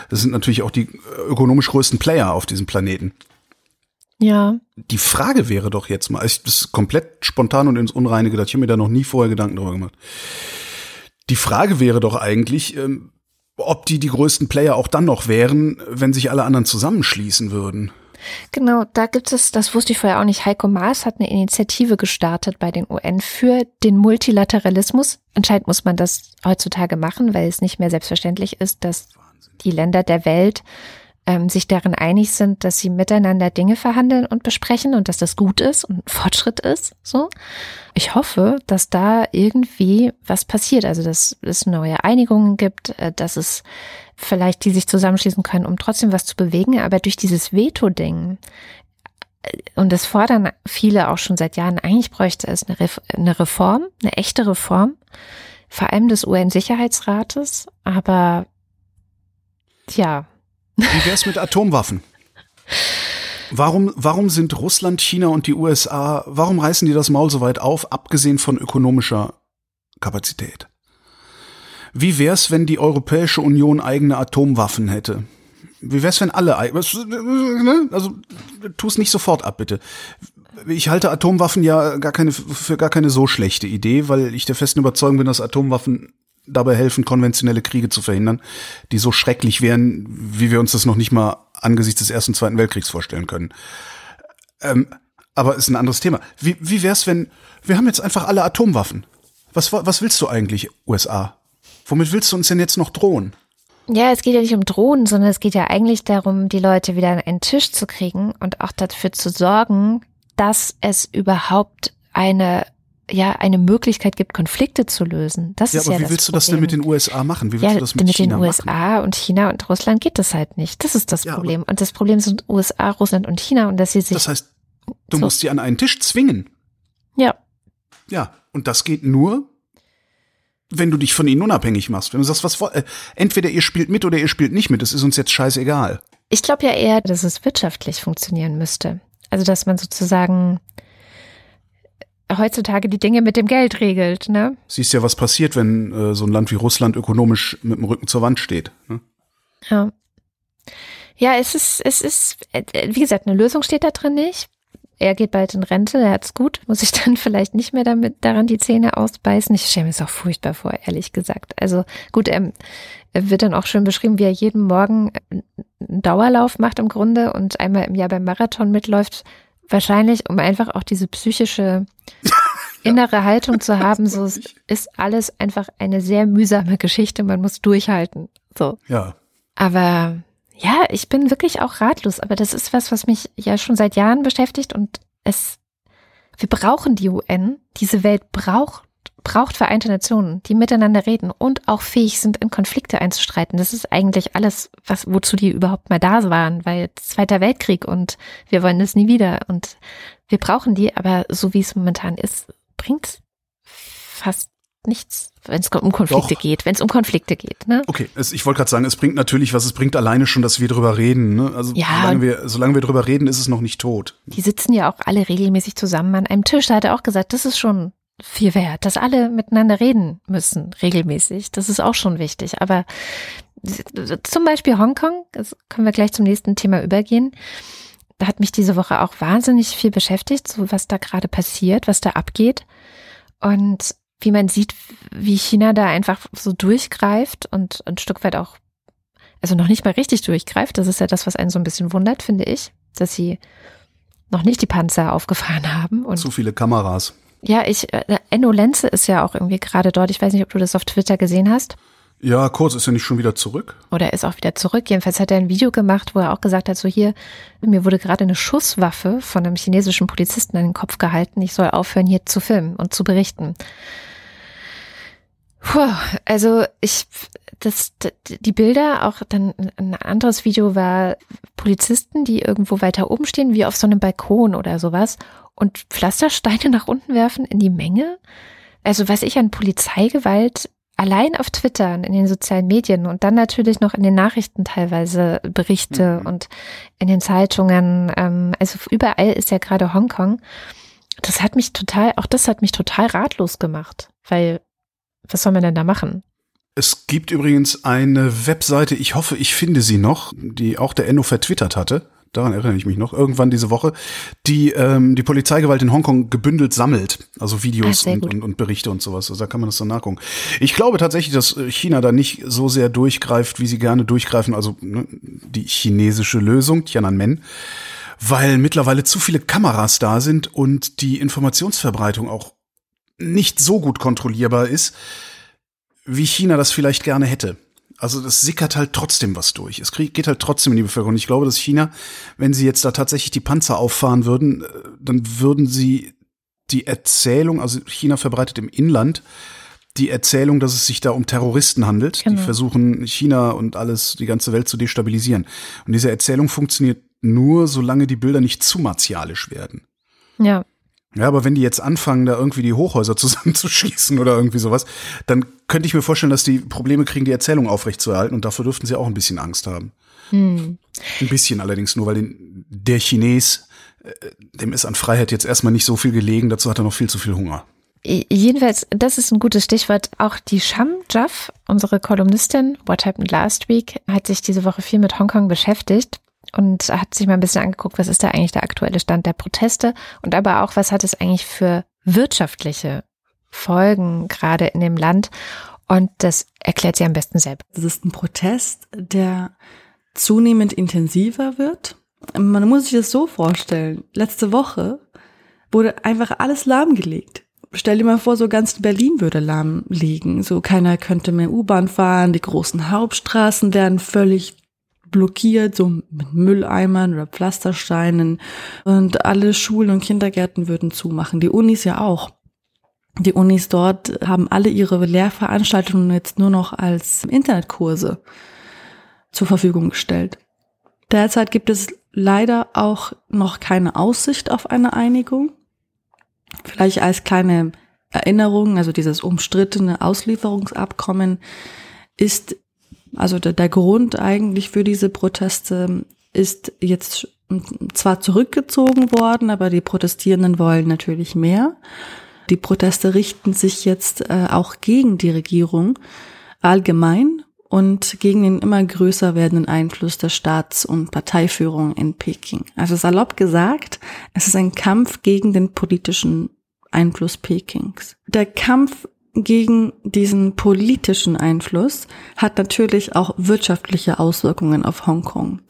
[SPEAKER 3] das sind natürlich auch die ökonomisch größten Player auf diesem Planeten.
[SPEAKER 2] Ja.
[SPEAKER 3] Die Frage wäre doch jetzt mal, ich das ist komplett spontan und ins Unreine gedacht, ich habe mir da noch nie vorher Gedanken drüber gemacht. Die Frage wäre doch eigentlich, ähm, ob die die größten Player auch dann noch wären, wenn sich alle anderen zusammenschließen würden.
[SPEAKER 2] Genau, da gibt es, das wusste ich vorher auch nicht, Heiko Maas hat eine Initiative gestartet bei den UN für den Multilateralismus. Anscheinend muss man das heutzutage machen, weil es nicht mehr selbstverständlich ist, dass die Länder der Welt ähm, sich darin einig sind, dass sie miteinander Dinge verhandeln und besprechen und dass das gut ist und Fortschritt ist. So, ich hoffe, dass da irgendwie was passiert, also dass es neue Einigungen gibt, äh, dass es vielleicht die sich zusammenschließen können, um trotzdem was zu bewegen. Aber durch dieses Veto-Ding äh, und das fordern viele auch schon seit Jahren. Eigentlich bräuchte es eine, Re eine Reform, eine echte Reform, vor allem des UN-Sicherheitsrates. Aber ja,
[SPEAKER 3] wie wär's mit Atomwaffen? Warum, warum sind Russland, China und die USA, warum reißen die das Maul so weit auf, abgesehen von ökonomischer Kapazität? Wie wär's, wenn die Europäische Union eigene Atomwaffen hätte? Wie wär's, wenn alle, ne? also tu's nicht sofort ab, bitte. Ich halte Atomwaffen ja gar keine, für gar keine so schlechte Idee, weil ich der festen Überzeugung bin, dass Atomwaffen dabei helfen, konventionelle Kriege zu verhindern, die so schrecklich wären, wie wir uns das noch nicht mal angesichts des Ersten und Zweiten Weltkriegs vorstellen können. Ähm, aber ist ein anderes Thema. Wie, wie wär's, wenn wir haben jetzt einfach alle Atomwaffen? Was, was willst du eigentlich, USA? Womit willst du uns denn jetzt noch drohen?
[SPEAKER 2] Ja, es geht ja nicht um Drohnen, sondern es geht ja eigentlich darum, die Leute wieder an einen Tisch zu kriegen und auch dafür zu sorgen, dass es überhaupt eine ja eine Möglichkeit gibt, Konflikte zu lösen. Das ja, ist aber
[SPEAKER 3] ja wie willst du das denn mit den USA machen? Wie willst
[SPEAKER 2] ja,
[SPEAKER 3] du das mit,
[SPEAKER 2] mit
[SPEAKER 3] China
[SPEAKER 2] den USA
[SPEAKER 3] machen?
[SPEAKER 2] und China und Russland geht das halt nicht. Das ist das ja, Problem. Und das Problem sind USA, Russland und China und dass sie sich.
[SPEAKER 3] Das heißt, du so. musst sie an einen Tisch zwingen.
[SPEAKER 2] Ja.
[SPEAKER 3] Ja, und das geht nur, wenn du dich von ihnen unabhängig machst. Wenn du sagst, was äh, entweder ihr spielt mit oder ihr spielt nicht mit, das ist uns jetzt scheißegal.
[SPEAKER 2] Ich glaube ja eher, dass es wirtschaftlich funktionieren müsste. Also dass man sozusagen heutzutage die Dinge mit dem Geld regelt, ne?
[SPEAKER 3] Siehst ja, was passiert, wenn äh, so ein Land wie Russland ökonomisch mit dem Rücken zur Wand steht. Ne?
[SPEAKER 2] Ja. Ja, es ist, es ist, äh, wie gesagt, eine Lösung steht da drin nicht. Er geht bald in Rente, er hat's gut, muss ich dann vielleicht nicht mehr damit daran die Zähne ausbeißen. Ich stelle mir es auch furchtbar vor, ehrlich gesagt. Also gut, ähm, er wird dann auch schön beschrieben, wie er jeden Morgen einen Dauerlauf macht im Grunde und einmal im Jahr beim Marathon mitläuft, Wahrscheinlich, um einfach auch diese psychische innere Haltung zu haben, so ist alles einfach eine sehr mühsame Geschichte, man muss durchhalten. So.
[SPEAKER 3] Ja.
[SPEAKER 2] Aber ja, ich bin wirklich auch ratlos, aber das ist was, was mich ja schon seit Jahren beschäftigt und es, wir brauchen die UN. Diese Welt braucht braucht Vereinte Nationen, die miteinander reden und auch fähig sind, in Konflikte einzustreiten. Das ist eigentlich alles, was, wozu die überhaupt mal da waren, weil Zweiter Weltkrieg und wir wollen das nie wieder und wir brauchen die, aber so wie es momentan ist, bringt fast nichts, wenn es um Konflikte Doch. geht, wenn es um Konflikte geht. Ne?
[SPEAKER 3] Okay, es, ich wollte gerade sagen, es bringt natürlich was, es bringt alleine schon, dass wir drüber reden. Ne? Also ja, solange wir, solange wir drüber reden, ist es noch nicht tot.
[SPEAKER 2] Die sitzen ja auch alle regelmäßig zusammen an einem Tisch. Da hat er auch gesagt, das ist schon viel wert, dass alle miteinander reden müssen, regelmäßig. Das ist auch schon wichtig. Aber zum Beispiel Hongkong, das können wir gleich zum nächsten Thema übergehen. Da hat mich diese Woche auch wahnsinnig viel beschäftigt, so was da gerade passiert, was da abgeht. Und wie man sieht, wie China da einfach so durchgreift und ein Stück weit auch, also noch nicht mal richtig durchgreift. Das ist ja das, was einen so ein bisschen wundert, finde ich, dass sie noch nicht die Panzer aufgefahren haben.
[SPEAKER 3] Und Zu viele Kameras.
[SPEAKER 2] Ja, ich, äh, Enno Lenze ist ja auch irgendwie gerade dort. Ich weiß nicht, ob du das auf Twitter gesehen hast.
[SPEAKER 3] Ja, kurz ist er nicht schon wieder zurück?
[SPEAKER 2] Oder er ist auch wieder zurück. Jedenfalls hat er ein Video gemacht, wo er auch gesagt hat, so hier, mir wurde gerade eine Schusswaffe von einem chinesischen Polizisten an den Kopf gehalten. Ich soll aufhören, hier zu filmen und zu berichten. Puh, also ich, das, die Bilder, auch dann ein anderes Video war Polizisten, die irgendwo weiter oben stehen, wie auf so einem Balkon oder sowas und Pflastersteine nach unten werfen in die Menge. Also was ich an Polizeigewalt allein auf Twitter und in den sozialen Medien und dann natürlich noch in den Nachrichten teilweise Berichte mhm. und in den Zeitungen, ähm, also überall ist ja gerade Hongkong. Das hat mich total, auch das hat mich total ratlos gemacht, weil was soll man denn da machen?
[SPEAKER 3] Es gibt übrigens eine Webseite, ich hoffe, ich finde sie noch, die auch der Enno vertwittert hatte. Daran erinnere ich mich noch, irgendwann diese Woche, die ähm, die Polizeigewalt in Hongkong gebündelt sammelt. Also Videos ah, und, und, und, Berichte und sowas. Also da kann man das dann nachgucken. Ich glaube tatsächlich, dass China da nicht so sehr durchgreift, wie sie gerne durchgreifen. Also ne, die chinesische Lösung, Tiananmen weil mittlerweile zu viele Kameras da sind und die Informationsverbreitung auch nicht so gut kontrollierbar ist, wie China das vielleicht gerne hätte. Also das sickert halt trotzdem was durch. Es geht halt trotzdem in die Bevölkerung. Ich glaube, dass China, wenn sie jetzt da tatsächlich die Panzer auffahren würden, äh, dann würden sie die Erzählung, also China verbreitet im Inland die Erzählung, dass es sich da um Terroristen handelt, genau. die versuchen China und alles, die ganze Welt zu destabilisieren. Und diese Erzählung funktioniert nur, solange die Bilder nicht zu martialisch werden.
[SPEAKER 2] Ja.
[SPEAKER 3] Ja, aber wenn die jetzt anfangen, da irgendwie die Hochhäuser zusammenzuschießen oder irgendwie sowas, dann könnte ich mir vorstellen, dass die Probleme kriegen, die Erzählung aufrechtzuerhalten und dafür dürften sie auch ein bisschen Angst haben. Hm. Ein bisschen allerdings nur, weil den, der Chines, äh, dem ist an Freiheit jetzt erstmal nicht so viel gelegen, dazu hat er noch viel zu viel Hunger.
[SPEAKER 2] Jedenfalls, das ist ein gutes Stichwort. Auch die Sham Jaff, unsere Kolumnistin, What Happened Last Week, hat sich diese Woche viel mit Hongkong beschäftigt und hat sich mal ein bisschen angeguckt, was ist da eigentlich der aktuelle Stand der Proteste und aber auch, was hat es eigentlich für wirtschaftliche Folgen gerade in dem Land. Und das erklärt sie am besten selbst.
[SPEAKER 4] Das ist ein Protest, der zunehmend intensiver wird. Man muss sich das so vorstellen. Letzte Woche wurde einfach alles lahmgelegt. Stell dir mal vor, so ganz Berlin würde lahmlegen. So keiner könnte mehr U-Bahn fahren, die großen Hauptstraßen werden völlig blockiert, so mit Mülleimern oder Pflastersteinen. Und alle Schulen und Kindergärten würden zumachen. Die Unis ja auch. Die Unis dort haben alle ihre Lehrveranstaltungen jetzt nur noch als Internetkurse zur Verfügung gestellt. Derzeit gibt es leider auch noch keine Aussicht auf eine Einigung. Vielleicht als kleine Erinnerung, also dieses umstrittene Auslieferungsabkommen ist also der, der Grund eigentlich für diese Proteste ist jetzt zwar zurückgezogen worden, aber die Protestierenden wollen natürlich mehr. Die Proteste richten sich jetzt äh, auch gegen die Regierung allgemein und gegen den immer größer werdenden Einfluss der Staats- und Parteiführung in Peking. Also salopp gesagt, es ist ein Kampf gegen den politischen Einfluss Pekings. Der Kampf gegen diesen politischen Einfluss hat natürlich auch wirtschaftliche Auswirkungen auf Hongkong.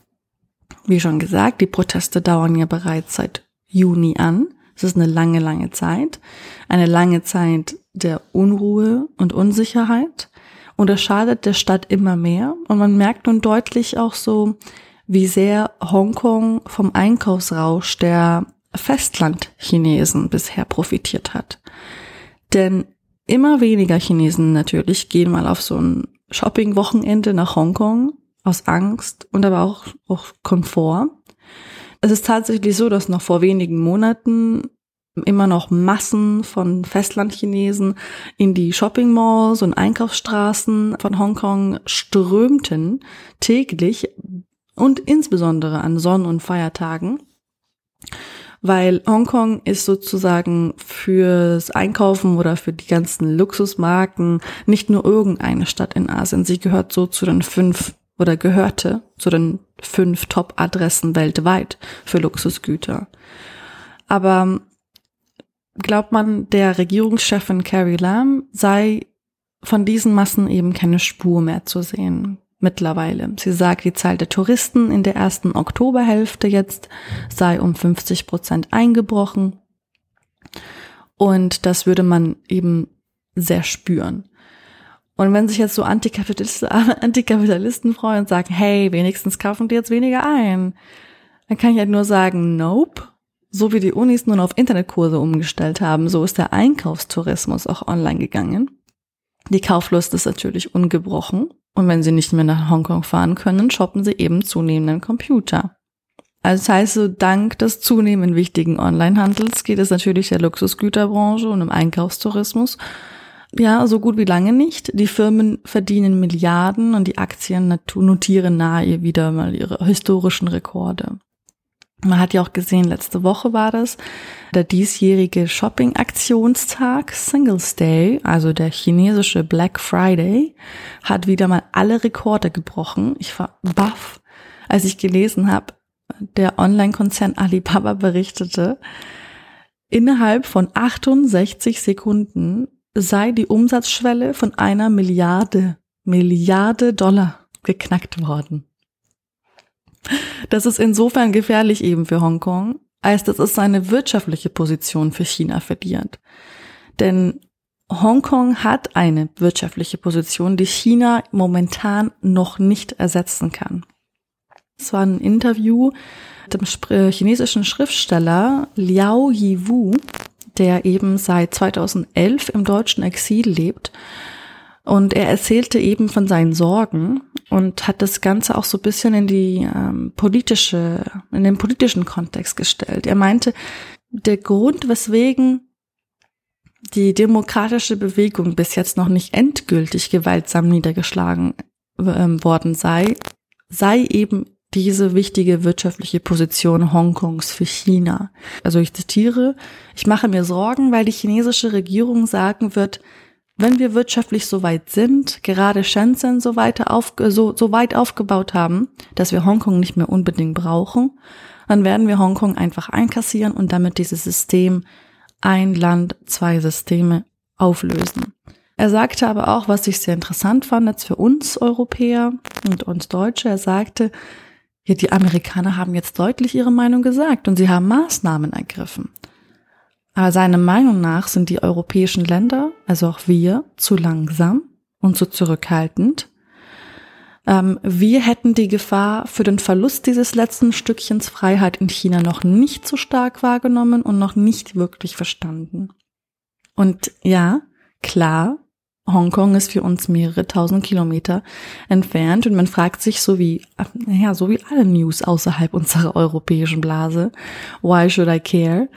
[SPEAKER 4] Wie schon gesagt, die Proteste dauern ja bereits seit Juni an. Es ist eine lange, lange Zeit. Eine lange Zeit der Unruhe und Unsicherheit. Und es schadet der Stadt immer mehr. Und man merkt nun deutlich auch so, wie sehr Hongkong vom Einkaufsrausch der Festlandchinesen bisher profitiert hat. Denn immer weniger Chinesen natürlich gehen mal auf so ein Shopping-Wochenende nach Hongkong aus Angst und aber auch, auch Komfort. Es ist tatsächlich so, dass noch vor wenigen Monaten immer noch Massen von Festlandchinesen in die Shopping-Malls und Einkaufsstraßen von Hongkong strömten täglich und insbesondere an Sonn- und Feiertagen weil Hongkong ist sozusagen fürs Einkaufen oder für die ganzen Luxusmarken nicht nur irgendeine Stadt in Asien. Sie gehört so zu den fünf oder gehörte zu den fünf Top-Adressen weltweit für Luxusgüter. Aber glaubt man, der Regierungschefin Carrie Lam sei von diesen Massen eben keine Spur mehr zu sehen. Mittlerweile. Sie sagt, die Zahl der Touristen in der ersten Oktoberhälfte jetzt sei um 50 Prozent eingebrochen. Und das würde man eben sehr spüren. Und wenn sich jetzt so Antikapitalisten, Antikapitalisten freuen und sagen, hey, wenigstens kaufen die jetzt weniger ein, dann kann ich halt nur sagen, nope. So wie die Unis nun auf Internetkurse umgestellt haben, so ist der Einkaufstourismus auch online gegangen. Die Kauflust ist natürlich ungebrochen. Und wenn sie nicht mehr nach Hongkong fahren können, shoppen sie eben zunehmenden Computer. Also das heißt, so dank des zunehmend wichtigen Onlinehandels geht es natürlich der Luxusgüterbranche und im Einkaufstourismus ja so gut wie lange nicht. Die Firmen verdienen Milliarden und die Aktien notieren nahe wieder mal ihre historischen Rekorde. Man hat ja auch gesehen, letzte Woche war das, der diesjährige Shopping-Aktionstag Singles Day, also der chinesische Black Friday, hat wieder mal alle Rekorde gebrochen. Ich war baff, als ich gelesen habe, der Online-Konzern Alibaba berichtete, innerhalb von 68 Sekunden sei die Umsatzschwelle von einer Milliarde, Milliarde Dollar geknackt worden. Das ist insofern gefährlich eben für Hongkong, als dass es seine wirtschaftliche Position für China verliert. Denn Hongkong hat eine wirtschaftliche Position, die China momentan noch nicht ersetzen kann. Es war ein Interview mit dem chinesischen Schriftsteller Liao Yiwu, der eben seit 2011 im deutschen Exil lebt. Und er erzählte eben von seinen Sorgen und hat das Ganze auch so ein bisschen in die ähm, politische, in den politischen Kontext gestellt. Er meinte, der Grund, weswegen die demokratische Bewegung bis jetzt noch nicht endgültig gewaltsam niedergeschlagen äh, worden sei, sei eben diese wichtige wirtschaftliche Position Hongkongs für China. Also ich zitiere, ich mache mir Sorgen, weil die chinesische Regierung sagen wird, wenn wir wirtschaftlich so weit sind, gerade Shenzhen so, weiter auf, so, so weit aufgebaut haben, dass wir Hongkong nicht mehr unbedingt brauchen, dann werden wir Hongkong einfach einkassieren und damit dieses System ein Land, zwei Systeme auflösen. Er sagte aber auch, was ich sehr interessant fand jetzt für uns Europäer und uns Deutsche, er sagte, ja, die Amerikaner haben jetzt deutlich ihre Meinung gesagt und sie haben Maßnahmen ergriffen. Aber seiner Meinung nach sind die europäischen Länder, also auch wir, zu langsam und zu zurückhaltend. Ähm, wir hätten die Gefahr für den Verlust dieses letzten Stückchens Freiheit in China noch nicht so stark wahrgenommen und noch nicht wirklich verstanden. Und ja, klar, Hongkong ist für uns mehrere tausend Kilometer entfernt und man fragt sich so wie, ja, so wie alle News außerhalb unserer europäischen Blase, why should I care?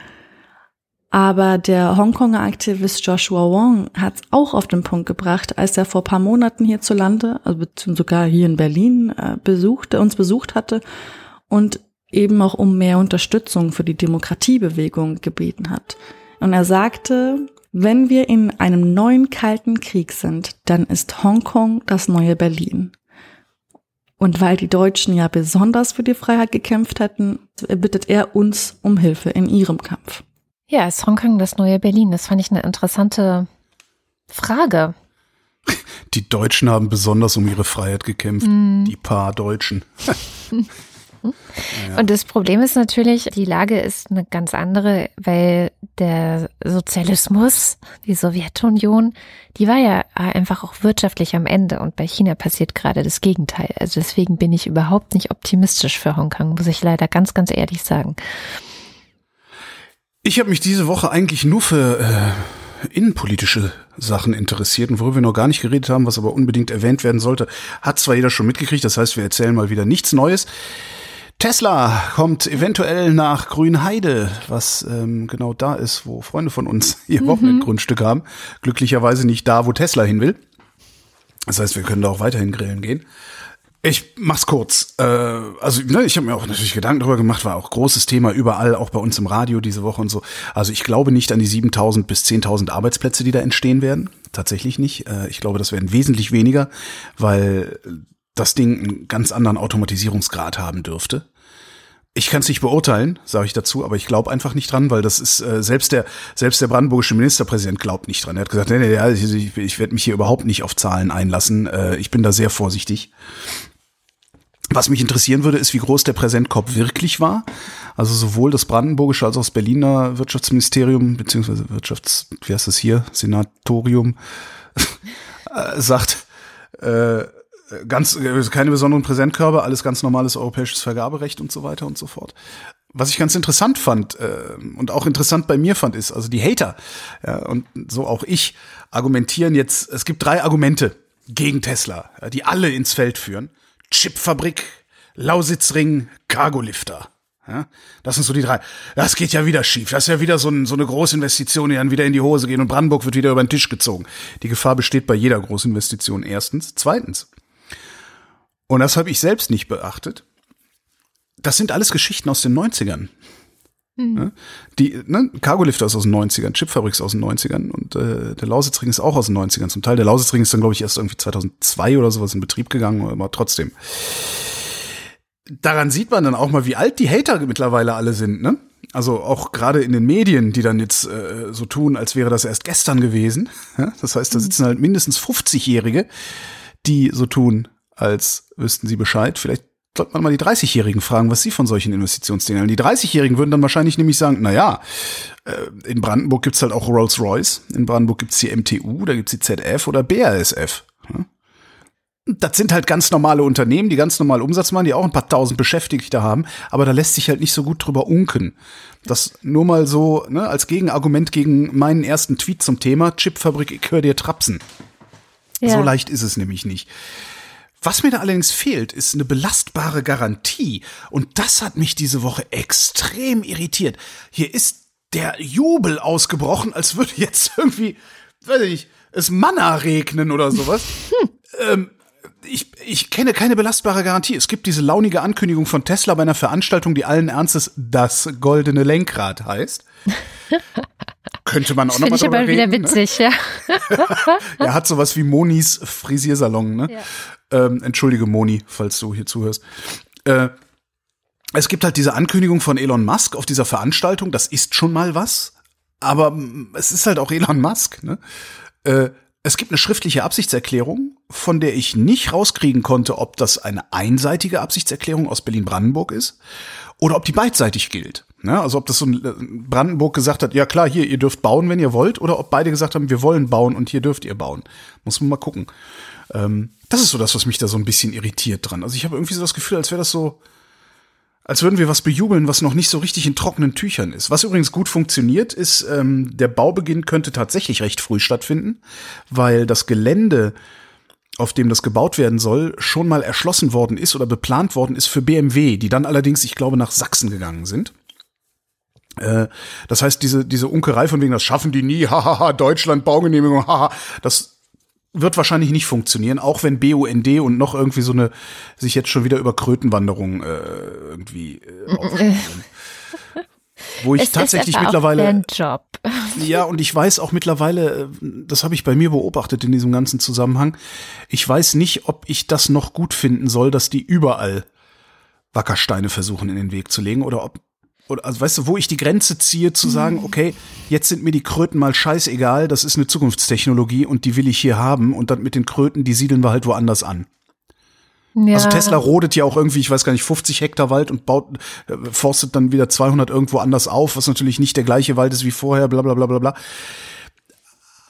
[SPEAKER 4] Aber der Hongkonger Aktivist Joshua Wong hat es auch auf den Punkt gebracht, als er vor paar Monaten hierzulande, also sogar hier in Berlin, äh, besuchte, uns besucht hatte und eben auch um mehr Unterstützung für die Demokratiebewegung gebeten hat. Und er sagte, wenn wir in einem neuen kalten Krieg sind, dann ist Hongkong das neue Berlin. Und weil die Deutschen ja besonders für die Freiheit gekämpft hätten, bittet er uns um Hilfe in ihrem Kampf.
[SPEAKER 2] Ja, ist Hongkong das neue Berlin? Das fand ich eine interessante Frage.
[SPEAKER 3] Die Deutschen haben besonders um ihre Freiheit gekämpft. Mm. Die paar Deutschen.
[SPEAKER 2] Und das Problem ist natürlich, die Lage ist eine ganz andere, weil der Sozialismus, die Sowjetunion, die war ja einfach auch wirtschaftlich am Ende und bei China passiert gerade das Gegenteil. Also deswegen bin ich überhaupt nicht optimistisch für Hongkong, muss ich leider ganz, ganz ehrlich sagen.
[SPEAKER 3] Ich habe mich diese Woche eigentlich nur für äh, innenpolitische Sachen interessiert und worüber wir noch gar nicht geredet haben, was aber unbedingt erwähnt werden sollte, hat zwar jeder schon mitgekriegt, das heißt, wir erzählen mal wieder nichts Neues. Tesla kommt eventuell nach Grünheide, was ähm, genau da ist, wo Freunde von uns ihr Wochenendgrundstück haben. Glücklicherweise nicht da, wo Tesla hin will. Das heißt, wir können da auch weiterhin grillen gehen. Ich mach's kurz. Äh, also ne, ich habe mir auch natürlich Gedanken darüber gemacht, war auch großes Thema überall, auch bei uns im Radio diese Woche und so. Also ich glaube nicht an die 7.000 bis 10.000 Arbeitsplätze, die da entstehen werden. Tatsächlich nicht. Äh, ich glaube, das werden wesentlich weniger, weil das Ding einen ganz anderen Automatisierungsgrad haben dürfte. Ich kann es nicht beurteilen, sage ich dazu, aber ich glaube einfach nicht dran, weil das ist äh, selbst der selbst der brandenburgische Ministerpräsident glaubt nicht dran. Er hat gesagt, nee, nee, ja, ich, ich werde mich hier überhaupt nicht auf Zahlen einlassen. Äh, ich bin da sehr vorsichtig. Was mich interessieren würde, ist, wie groß der Präsentkorb wirklich war. Also sowohl das brandenburgische als auch das Berliner Wirtschaftsministerium beziehungsweise Wirtschafts, wie heißt das hier, Senatorium äh, sagt, äh, ganz keine besonderen Präsentkörbe, alles ganz normales europäisches Vergaberecht und so weiter und so fort. Was ich ganz interessant fand äh, und auch interessant bei mir fand, ist, also die Hater ja, und so auch ich argumentieren jetzt, es gibt drei Argumente gegen Tesla, die alle ins Feld führen. Chipfabrik, Lausitzring, Cargolifter. Ja, das sind so die drei. Das geht ja wieder schief. Das ist ja wieder so, ein, so eine Großinvestition, die dann wieder in die Hose gehen und Brandenburg wird wieder über den Tisch gezogen. Die Gefahr besteht bei jeder Großinvestition erstens. Zweitens, und das habe ich selbst nicht beachtet. Das sind alles Geschichten aus den 90ern. Mhm. Die, ne, Cargolifter ist aus den 90ern, Chipfabrik ist aus den 90ern und äh, der Lausitzring ist auch aus den 90ern. Zum Teil der Lausitzring ist dann, glaube ich, erst irgendwie 2002 oder sowas in Betrieb gegangen, aber trotzdem. Daran sieht man dann auch mal, wie alt die Hater mittlerweile alle sind, ne? Also auch gerade in den Medien, die dann jetzt äh, so tun, als wäre das erst gestern gewesen. Ja? Das heißt, da sitzen halt mindestens 50-Jährige, die so tun, als wüssten sie Bescheid. Vielleicht sollte man mal die 30-Jährigen fragen, was sie von solchen Investitionsdingen. Die 30-Jährigen würden dann wahrscheinlich nämlich sagen, na ja, äh, in Brandenburg gibt's halt auch Rolls-Royce, in Brandenburg gibt's die MTU, da gibt's die ZF oder BASF. Das sind halt ganz normale Unternehmen, die ganz normal Umsatz machen, die auch ein paar tausend Beschäftigte haben, aber da lässt sich halt nicht so gut drüber unken. Das nur mal so ne, als Gegenargument gegen meinen ersten Tweet zum Thema Chipfabrik, ich höre dir trapsen. Ja. So leicht ist es nämlich nicht. Was mir da allerdings fehlt, ist eine belastbare Garantie. Und das hat mich diese Woche extrem irritiert. Hier ist der Jubel ausgebrochen, als würde jetzt irgendwie, weiß ich nicht, es Manna regnen oder sowas. ähm, ich, ich kenne keine belastbare Garantie. Es gibt diese launige Ankündigung von Tesla bei einer Veranstaltung, die allen Ernstes das goldene Lenkrad heißt. Könnte man auch nochmal drüber reden.
[SPEAKER 2] ich aber wieder ne? witzig, ne?
[SPEAKER 3] ja. ja, hat sowas wie Monis Frisiersalon, ne? Ja. Ähm, entschuldige Moni, falls du hier zuhörst. Äh, es gibt halt diese Ankündigung von Elon Musk auf dieser Veranstaltung, das ist schon mal was, aber es ist halt auch Elon Musk. Ne? Äh, es gibt eine schriftliche Absichtserklärung, von der ich nicht rauskriegen konnte, ob das eine einseitige Absichtserklärung aus Berlin-Brandenburg ist oder ob die beidseitig gilt. Ne? Also ob das so ein äh, Brandenburg gesagt hat, ja klar, hier, ihr dürft bauen, wenn ihr wollt, oder ob beide gesagt haben, wir wollen bauen und hier dürft ihr bauen. Muss man mal gucken. Ähm, das ist so das, was mich da so ein bisschen irritiert dran. Also ich habe irgendwie so das Gefühl, als wäre das so, als würden wir was bejubeln, was noch nicht so richtig in trockenen Tüchern ist. Was übrigens gut funktioniert, ist, ähm, der Baubeginn könnte tatsächlich recht früh stattfinden, weil das Gelände, auf dem das gebaut werden soll, schon mal erschlossen worden ist oder beplant worden ist für BMW, die dann allerdings, ich glaube, nach Sachsen gegangen sind. Äh, das heißt, diese, diese Unkerei von wegen, das schaffen die nie, hahaha, Deutschland, Baugenehmigung, haha, das wird wahrscheinlich nicht funktionieren, auch wenn BUND und noch irgendwie so eine sich jetzt schon wieder über Krötenwanderung äh, irgendwie äh, Wo ich
[SPEAKER 2] es
[SPEAKER 3] tatsächlich mittlerweile
[SPEAKER 2] Job.
[SPEAKER 3] Ja, und ich weiß auch mittlerweile, äh, das habe ich bei mir beobachtet in diesem ganzen Zusammenhang. Ich weiß nicht, ob ich das noch gut finden soll, dass die überall Wackersteine versuchen in den Weg zu legen oder ob oder also weißt du, wo ich die Grenze ziehe, zu sagen, mhm. okay, jetzt sind mir die Kröten mal scheißegal, das ist eine Zukunftstechnologie und die will ich hier haben und dann mit den Kröten, die siedeln wir halt woanders an. Ja. Also Tesla rodet ja auch irgendwie, ich weiß gar nicht, 50 Hektar Wald und baut, äh, forstet dann wieder 200 irgendwo anders auf, was natürlich nicht der gleiche Wald ist wie vorher, bla bla bla bla bla.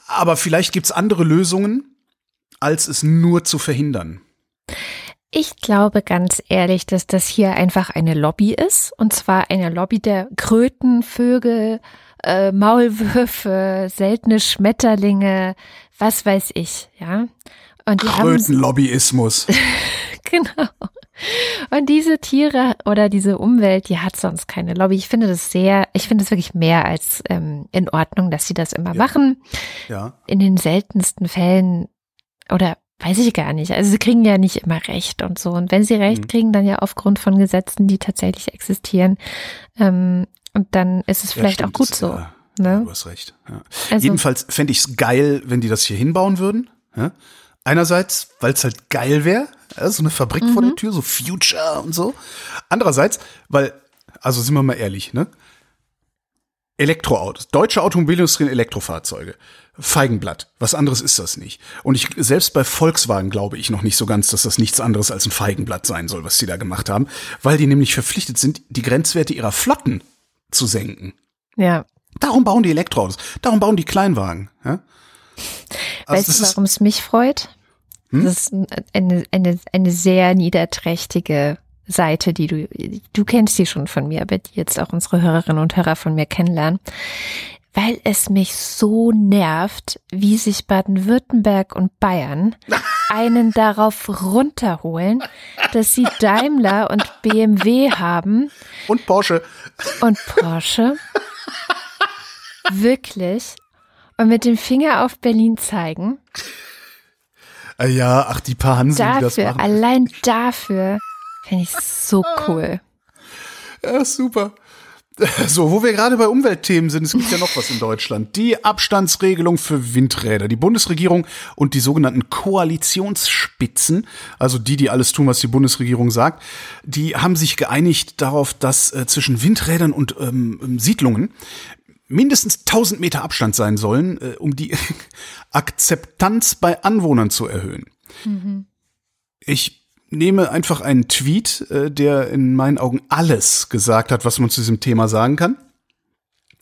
[SPEAKER 3] Aber vielleicht gibt's andere Lösungen, als es nur zu verhindern.
[SPEAKER 2] Ich glaube ganz ehrlich, dass das hier einfach eine Lobby ist. Und zwar eine Lobby der Kröten, Vögel, äh, Maulwürfe, seltene Schmetterlinge, was weiß ich, ja.
[SPEAKER 3] Und die Krötenlobbyismus.
[SPEAKER 2] genau. Und diese Tiere oder diese Umwelt, die hat sonst keine Lobby. Ich finde das sehr, ich finde es wirklich mehr als ähm, in Ordnung, dass sie das immer ja. machen. Ja. In den seltensten Fällen oder Weiß ich gar nicht. Also sie kriegen ja nicht immer Recht und so. Und wenn sie Recht mhm. kriegen, dann ja aufgrund von Gesetzen, die tatsächlich existieren. Ähm, und dann ist es vielleicht ja, auch gut so. Ja, ne?
[SPEAKER 3] Du hast recht. Ja. Also, Jedenfalls fände ich es geil, wenn die das hier hinbauen würden. Einerseits, weil es halt geil wäre, so eine Fabrik mhm. vor der mhm. Tür, so Future und so. Andererseits, weil Also sind wir mal ehrlich, ne? Elektroautos, deutsche Automobilindustrie und Elektrofahrzeuge. Feigenblatt. Was anderes ist das nicht. Und ich, selbst bei Volkswagen glaube ich noch nicht so ganz, dass das nichts anderes als ein Feigenblatt sein soll, was sie da gemacht haben, weil die nämlich verpflichtet sind, die Grenzwerte ihrer Flotten zu senken.
[SPEAKER 2] Ja.
[SPEAKER 3] Darum bauen die Elektroautos. Darum bauen die Kleinwagen. Ja?
[SPEAKER 2] Also weißt du, warum es mich freut? Hm? Das ist eine, eine, eine sehr niederträchtige Seite, die du, du kennst sie schon von mir, aber die jetzt auch unsere Hörerinnen und Hörer von mir kennenlernen, weil es mich so nervt, wie sich Baden-Württemberg und Bayern einen darauf runterholen, dass sie Daimler und BMW haben.
[SPEAKER 3] Und Porsche.
[SPEAKER 2] Und Porsche. Wirklich. Und mit dem Finger auf Berlin zeigen.
[SPEAKER 3] Äh, ja, ach, die paar Hansen,
[SPEAKER 2] dafür,
[SPEAKER 3] die das machen.
[SPEAKER 2] Allein dafür Finde ich so cool.
[SPEAKER 3] Ja, super. So, wo wir gerade bei Umweltthemen sind, es gibt ja noch was in Deutschland. Die Abstandsregelung für Windräder. Die Bundesregierung und die sogenannten Koalitionsspitzen, also die, die alles tun, was die Bundesregierung sagt, die haben sich geeinigt darauf, dass äh, zwischen Windrädern und ähm, Siedlungen mindestens 1000 Meter Abstand sein sollen, äh, um die Akzeptanz bei Anwohnern zu erhöhen. Mhm. Ich nehme einfach einen Tweet, äh, der in meinen Augen alles gesagt hat, was man zu diesem Thema sagen kann.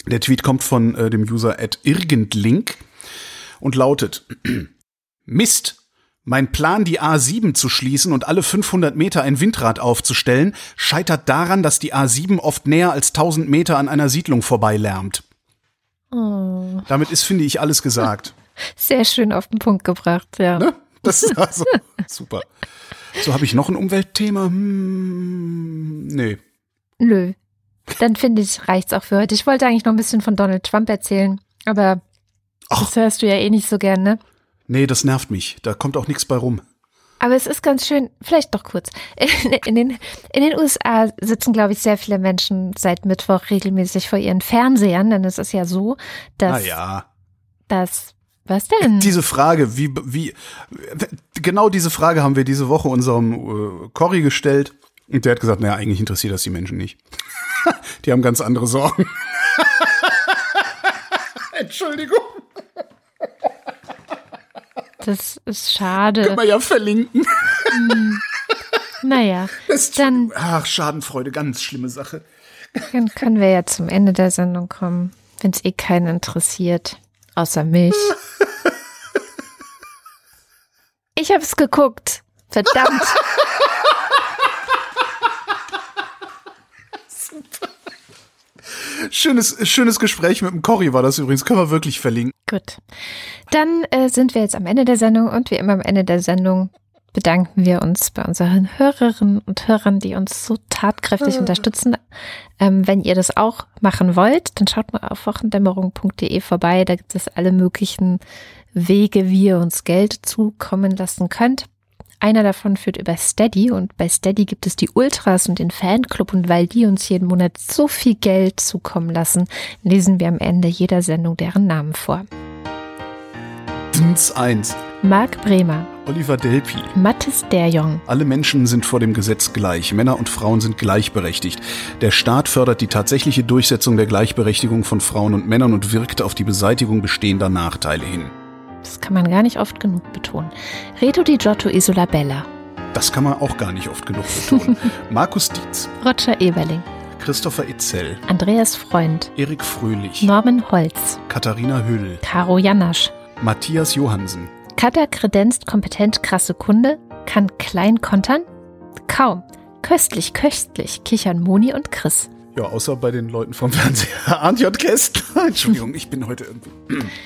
[SPEAKER 3] Der Tweet kommt von äh, dem User at irgendlink und lautet, Mist, mein Plan, die A7 zu schließen und alle 500 Meter ein Windrad aufzustellen, scheitert daran, dass die A7 oft näher als 1000 Meter an einer Siedlung vorbeilärmt. Oh. Damit ist, finde ich, alles gesagt.
[SPEAKER 2] Sehr schön auf den Punkt gebracht, ja. Ne?
[SPEAKER 3] Das ist also super. So, habe ich noch ein Umweltthema? Hm, nee.
[SPEAKER 2] Nö. Dann finde ich, reicht's auch für heute. Ich wollte eigentlich noch ein bisschen von Donald Trump erzählen, aber Ach. das hörst du ja eh nicht so gern, ne?
[SPEAKER 3] Nee, das nervt mich. Da kommt auch nichts bei rum.
[SPEAKER 2] Aber es ist ganz schön, vielleicht doch kurz. In den, in den USA sitzen, glaube ich, sehr viele Menschen seit Mittwoch regelmäßig vor ihren Fernsehern, denn es ist ja so, dass,
[SPEAKER 3] ja.
[SPEAKER 2] dass was denn?
[SPEAKER 3] Diese Frage, wie, wie, genau diese Frage haben wir diese Woche unserem äh, Cory gestellt. Und der hat gesagt, naja, eigentlich interessiert das die Menschen nicht. die haben ganz andere Sorgen. Entschuldigung.
[SPEAKER 2] Das ist schade.
[SPEAKER 3] Können wir ja verlinken.
[SPEAKER 2] Hm. Naja,
[SPEAKER 3] das, dann. Ach, Schadenfreude, ganz schlimme Sache.
[SPEAKER 2] Dann können wir ja zum Ende der Sendung kommen, wenn es eh keinen interessiert. Außer mich. Ich hab's geguckt. Verdammt.
[SPEAKER 3] Schönes, schönes Gespräch mit dem Cory war das übrigens. Können wir wirklich verlinken.
[SPEAKER 2] Gut. Dann äh, sind wir jetzt am Ende der Sendung und wie immer am Ende der Sendung bedanken wir uns bei unseren Hörerinnen und Hörern, die uns so tatkräftig ah. unterstützen. Ähm, wenn ihr das auch machen wollt, dann schaut mal auf wochendämmerung.de vorbei. Da gibt es alle möglichen Wege, wie ihr uns Geld zukommen lassen könnt. Einer davon führt über Steady und bei Steady gibt es die Ultras und den Fanclub und weil die uns jeden Monat so viel Geld zukommen lassen, lesen wir am Ende jeder Sendung deren Namen vor.
[SPEAKER 3] Dins 1.
[SPEAKER 2] Marc Bremer.
[SPEAKER 3] Oliver Delpi.
[SPEAKER 2] Mathis Derjong.
[SPEAKER 3] Alle Menschen sind vor dem Gesetz gleich. Männer und Frauen sind gleichberechtigt. Der Staat fördert die tatsächliche Durchsetzung der Gleichberechtigung von Frauen und Männern und wirkt auf die Beseitigung bestehender Nachteile hin.
[SPEAKER 2] Das kann man gar nicht oft genug betonen. Reto di Giotto Isola Bella.
[SPEAKER 3] Das kann man auch gar nicht oft genug betonen. Markus Dietz.
[SPEAKER 2] Roger Eberling.
[SPEAKER 3] Christopher Itzel.
[SPEAKER 2] Andreas Freund.
[SPEAKER 3] Erik Fröhlich.
[SPEAKER 2] Norman Holz.
[SPEAKER 3] Katharina Hüll.
[SPEAKER 2] Caro Janasch.
[SPEAKER 3] Matthias Johansen.
[SPEAKER 2] Kader kredenzt kompetent krasse Kunde, kann klein kontern? Kaum. Köstlich, köstlich, kichern Moni und Chris.
[SPEAKER 3] Ja, außer bei den Leuten vom Fernseher. Arndt J. Kästner. Entschuldigung, ich bin heute irgendwie.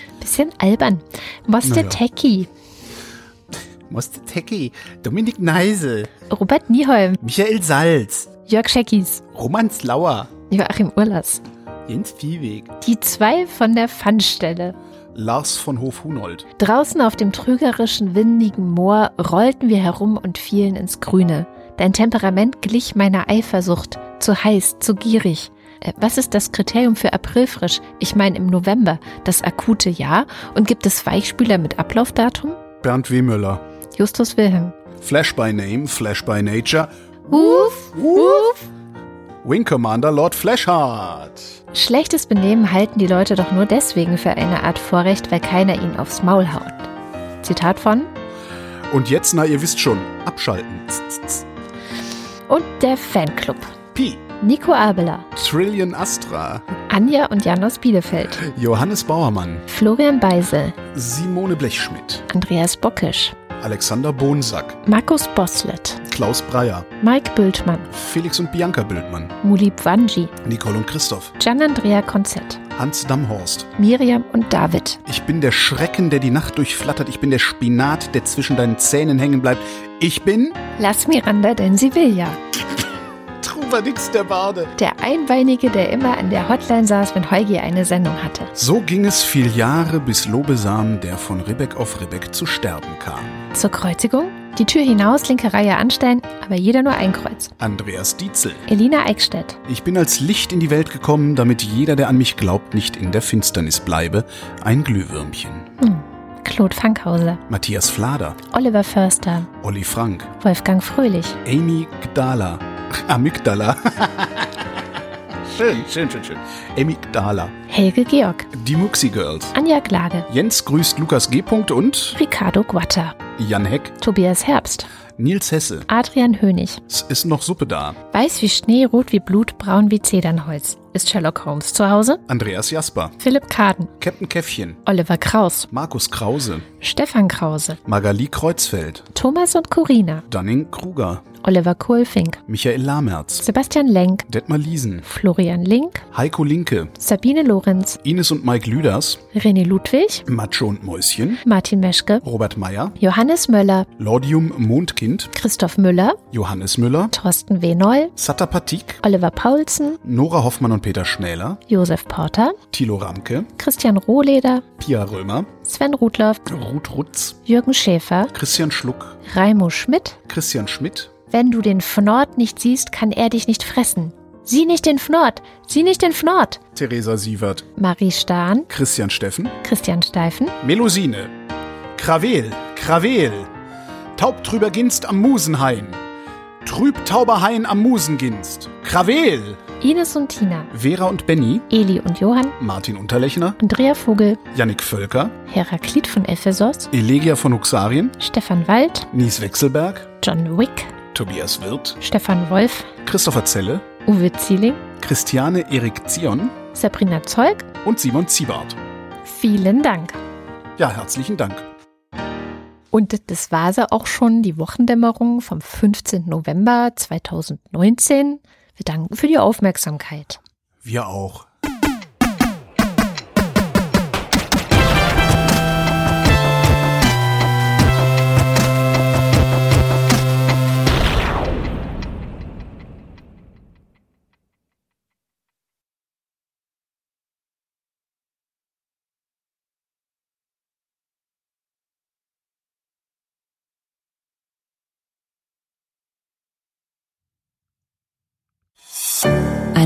[SPEAKER 2] Bisschen albern. Moste naja. Techie.
[SPEAKER 3] Moste Techie. Dominik Neise.
[SPEAKER 2] Robert Nieholm.
[SPEAKER 3] Michael Salz.
[SPEAKER 2] Jörg Scheckis.
[SPEAKER 3] Roman Slauer.
[SPEAKER 2] Joachim Urlas.
[SPEAKER 3] Jens Viehweg.
[SPEAKER 2] Die zwei von der Pfannstelle.
[SPEAKER 3] Lars von Hof-Hunold.
[SPEAKER 2] Draußen auf dem trügerischen, windigen Moor rollten wir herum und fielen ins Grüne. Dein Temperament glich meiner Eifersucht, zu heiß, zu gierig. Äh, was ist das Kriterium für Aprilfrisch? Ich meine im November, das akute Jahr? Und gibt es Weichspüler mit Ablaufdatum?
[SPEAKER 3] Bernd Wehmüller.
[SPEAKER 2] Justus Wilhelm.
[SPEAKER 3] Flash by Name, Flash by Nature.
[SPEAKER 2] Uff, uff.
[SPEAKER 3] Wing Commander Lord Flashheart.
[SPEAKER 2] Schlechtes Benehmen halten die Leute doch nur deswegen für eine Art Vorrecht, weil keiner ihnen aufs Maul haut. Zitat von
[SPEAKER 3] Und jetzt, na, ihr wisst schon, abschalten.
[SPEAKER 2] und der Fanclub.
[SPEAKER 3] Pi.
[SPEAKER 2] Nico Abela,
[SPEAKER 3] Trillion Astra.
[SPEAKER 2] Anja und Jan aus Bielefeld,
[SPEAKER 3] Johannes Bauermann.
[SPEAKER 2] Florian Beisel,
[SPEAKER 3] Simone Blechschmidt.
[SPEAKER 2] Andreas Bockisch,
[SPEAKER 3] Alexander Bonsack.
[SPEAKER 2] Markus Boslett,
[SPEAKER 3] Klaus Breyer.
[SPEAKER 2] Mike Bültmann,
[SPEAKER 3] Felix und Bianca Bildmann.
[SPEAKER 2] Mulib Wanji,
[SPEAKER 3] Nicole und Christoph.
[SPEAKER 2] Gian-Andrea Konzett,
[SPEAKER 3] Hans Damhorst.
[SPEAKER 2] Miriam und David.
[SPEAKER 3] Ich bin der Schrecken, der die Nacht durchflattert. Ich bin der Spinat, der zwischen deinen Zähnen hängen bleibt. Ich bin
[SPEAKER 2] Lass Miranda, denn sie will ja.
[SPEAKER 3] Trubadix der Bade.
[SPEAKER 2] Der Einbeinige, der immer an der Hotline saß, wenn Heugi eine Sendung hatte.
[SPEAKER 3] So ging es viel Jahre, bis Lobesam, der von Ribbeck auf Ribbeck zu sterben kam.
[SPEAKER 2] Zur Kreuzigung? Die Tür hinaus, linke Reihe anstellen, aber jeder nur ein Kreuz.
[SPEAKER 3] Andreas Dietzel.
[SPEAKER 2] Elina Eickstedt,
[SPEAKER 3] Ich bin als Licht in die Welt gekommen, damit jeder, der an mich glaubt, nicht in der Finsternis bleibe. Ein Glühwürmchen.
[SPEAKER 2] Claude Fankhauser,
[SPEAKER 3] Matthias Flader.
[SPEAKER 2] Oliver Förster,
[SPEAKER 3] Olli Frank.
[SPEAKER 2] Wolfgang Fröhlich,
[SPEAKER 3] Amy Gdala. Amygdala. schön, schön, schön, schön. Amy Gdala.
[SPEAKER 2] Helge Georg,
[SPEAKER 3] Die Muxi Girls.
[SPEAKER 2] Anja Glage,
[SPEAKER 3] Jens grüßt Lukas G. und
[SPEAKER 2] Ricardo Guatta,
[SPEAKER 3] Jan Heck.
[SPEAKER 2] Tobias Herbst,
[SPEAKER 3] Nils Hesse.
[SPEAKER 2] Adrian Hönig.
[SPEAKER 3] Es ist noch Suppe da.
[SPEAKER 2] Weiß wie Schnee, rot wie Blut, braun wie Zedernholz. Ist Sherlock Holmes zu Hause?
[SPEAKER 3] Andreas Jasper.
[SPEAKER 2] Philipp Kaden,
[SPEAKER 3] Captain Käffchen.
[SPEAKER 2] Oliver Kraus,
[SPEAKER 3] Markus Krause.
[SPEAKER 2] Stefan Krause,
[SPEAKER 3] Magali Kreuzfeld.
[SPEAKER 2] Thomas und Corina,
[SPEAKER 3] Dunning Kruger.
[SPEAKER 2] Oliver Kohlfink,
[SPEAKER 3] Michael Lamerz.
[SPEAKER 2] Sebastian Lenk,
[SPEAKER 3] Detmar Liesen.
[SPEAKER 2] Florian Link,
[SPEAKER 3] Heiko Linke.
[SPEAKER 2] Sabine Lorenz,
[SPEAKER 3] Ines und Mike Lüders.
[SPEAKER 2] René Ludwig,
[SPEAKER 3] Macho und Mäuschen.
[SPEAKER 2] Martin Meschke,
[SPEAKER 3] Robert Meyer.
[SPEAKER 2] Johannes Möller,
[SPEAKER 3] Lordium Mondkind.
[SPEAKER 2] Christoph Müller,
[SPEAKER 3] Johannes Müller.
[SPEAKER 2] Thorsten W. Noll,
[SPEAKER 3] Satta Patik.
[SPEAKER 2] Oliver Paulsen,
[SPEAKER 3] Nora Hoffmann und Peter Schmäler.
[SPEAKER 2] Josef Porter,
[SPEAKER 3] Thilo Ramke.
[SPEAKER 2] Christian Rohleder,
[SPEAKER 3] Pia Römer.
[SPEAKER 2] Sven Rudloff,
[SPEAKER 3] Ruth Rutz.
[SPEAKER 2] Jürgen Schäfer,
[SPEAKER 3] Christian Schluck.
[SPEAKER 2] Raimo Schmidt.
[SPEAKER 3] Christian Schmidt.
[SPEAKER 2] Wenn du den Fnord nicht siehst, kann er dich nicht fressen. Sieh nicht den Fnord, sieh nicht den Fnord.
[SPEAKER 3] Theresa Sievert.
[SPEAKER 2] Marie Stahn,
[SPEAKER 3] Christian Steffen.
[SPEAKER 2] Christian Steifen,
[SPEAKER 3] Melusine. Krawel, Krawel. Taub trüber Ginst am Musenhain. Trüb tauber Hain am Musenginst. Krawel.
[SPEAKER 2] Ines und Tina,
[SPEAKER 3] Vera und Benny.
[SPEAKER 2] Eli und Johann,
[SPEAKER 3] Martin Unterlechner.
[SPEAKER 2] Andrea Vogel,
[SPEAKER 3] Yannick Völker.
[SPEAKER 2] Heraklit von Ephesos,
[SPEAKER 3] Elegia von Huxarien.
[SPEAKER 2] Stefan Wald,
[SPEAKER 3] Nies Wechselberg.
[SPEAKER 2] John Wick,
[SPEAKER 3] Tobias Wirth.
[SPEAKER 2] Stefan Wolf,
[SPEAKER 3] Christopher Zelle.
[SPEAKER 2] Uwe Zieling,
[SPEAKER 3] Christiane Erik Zion.
[SPEAKER 2] Sabrina Zeug.
[SPEAKER 3] Und Simon Ziebart.
[SPEAKER 2] Vielen Dank.
[SPEAKER 3] Ja, herzlichen Dank.
[SPEAKER 2] Und das war sie auch schon, die Wochendämmerung vom 15. November 2019. Wir danken für die Aufmerksamkeit.
[SPEAKER 3] Wir auch.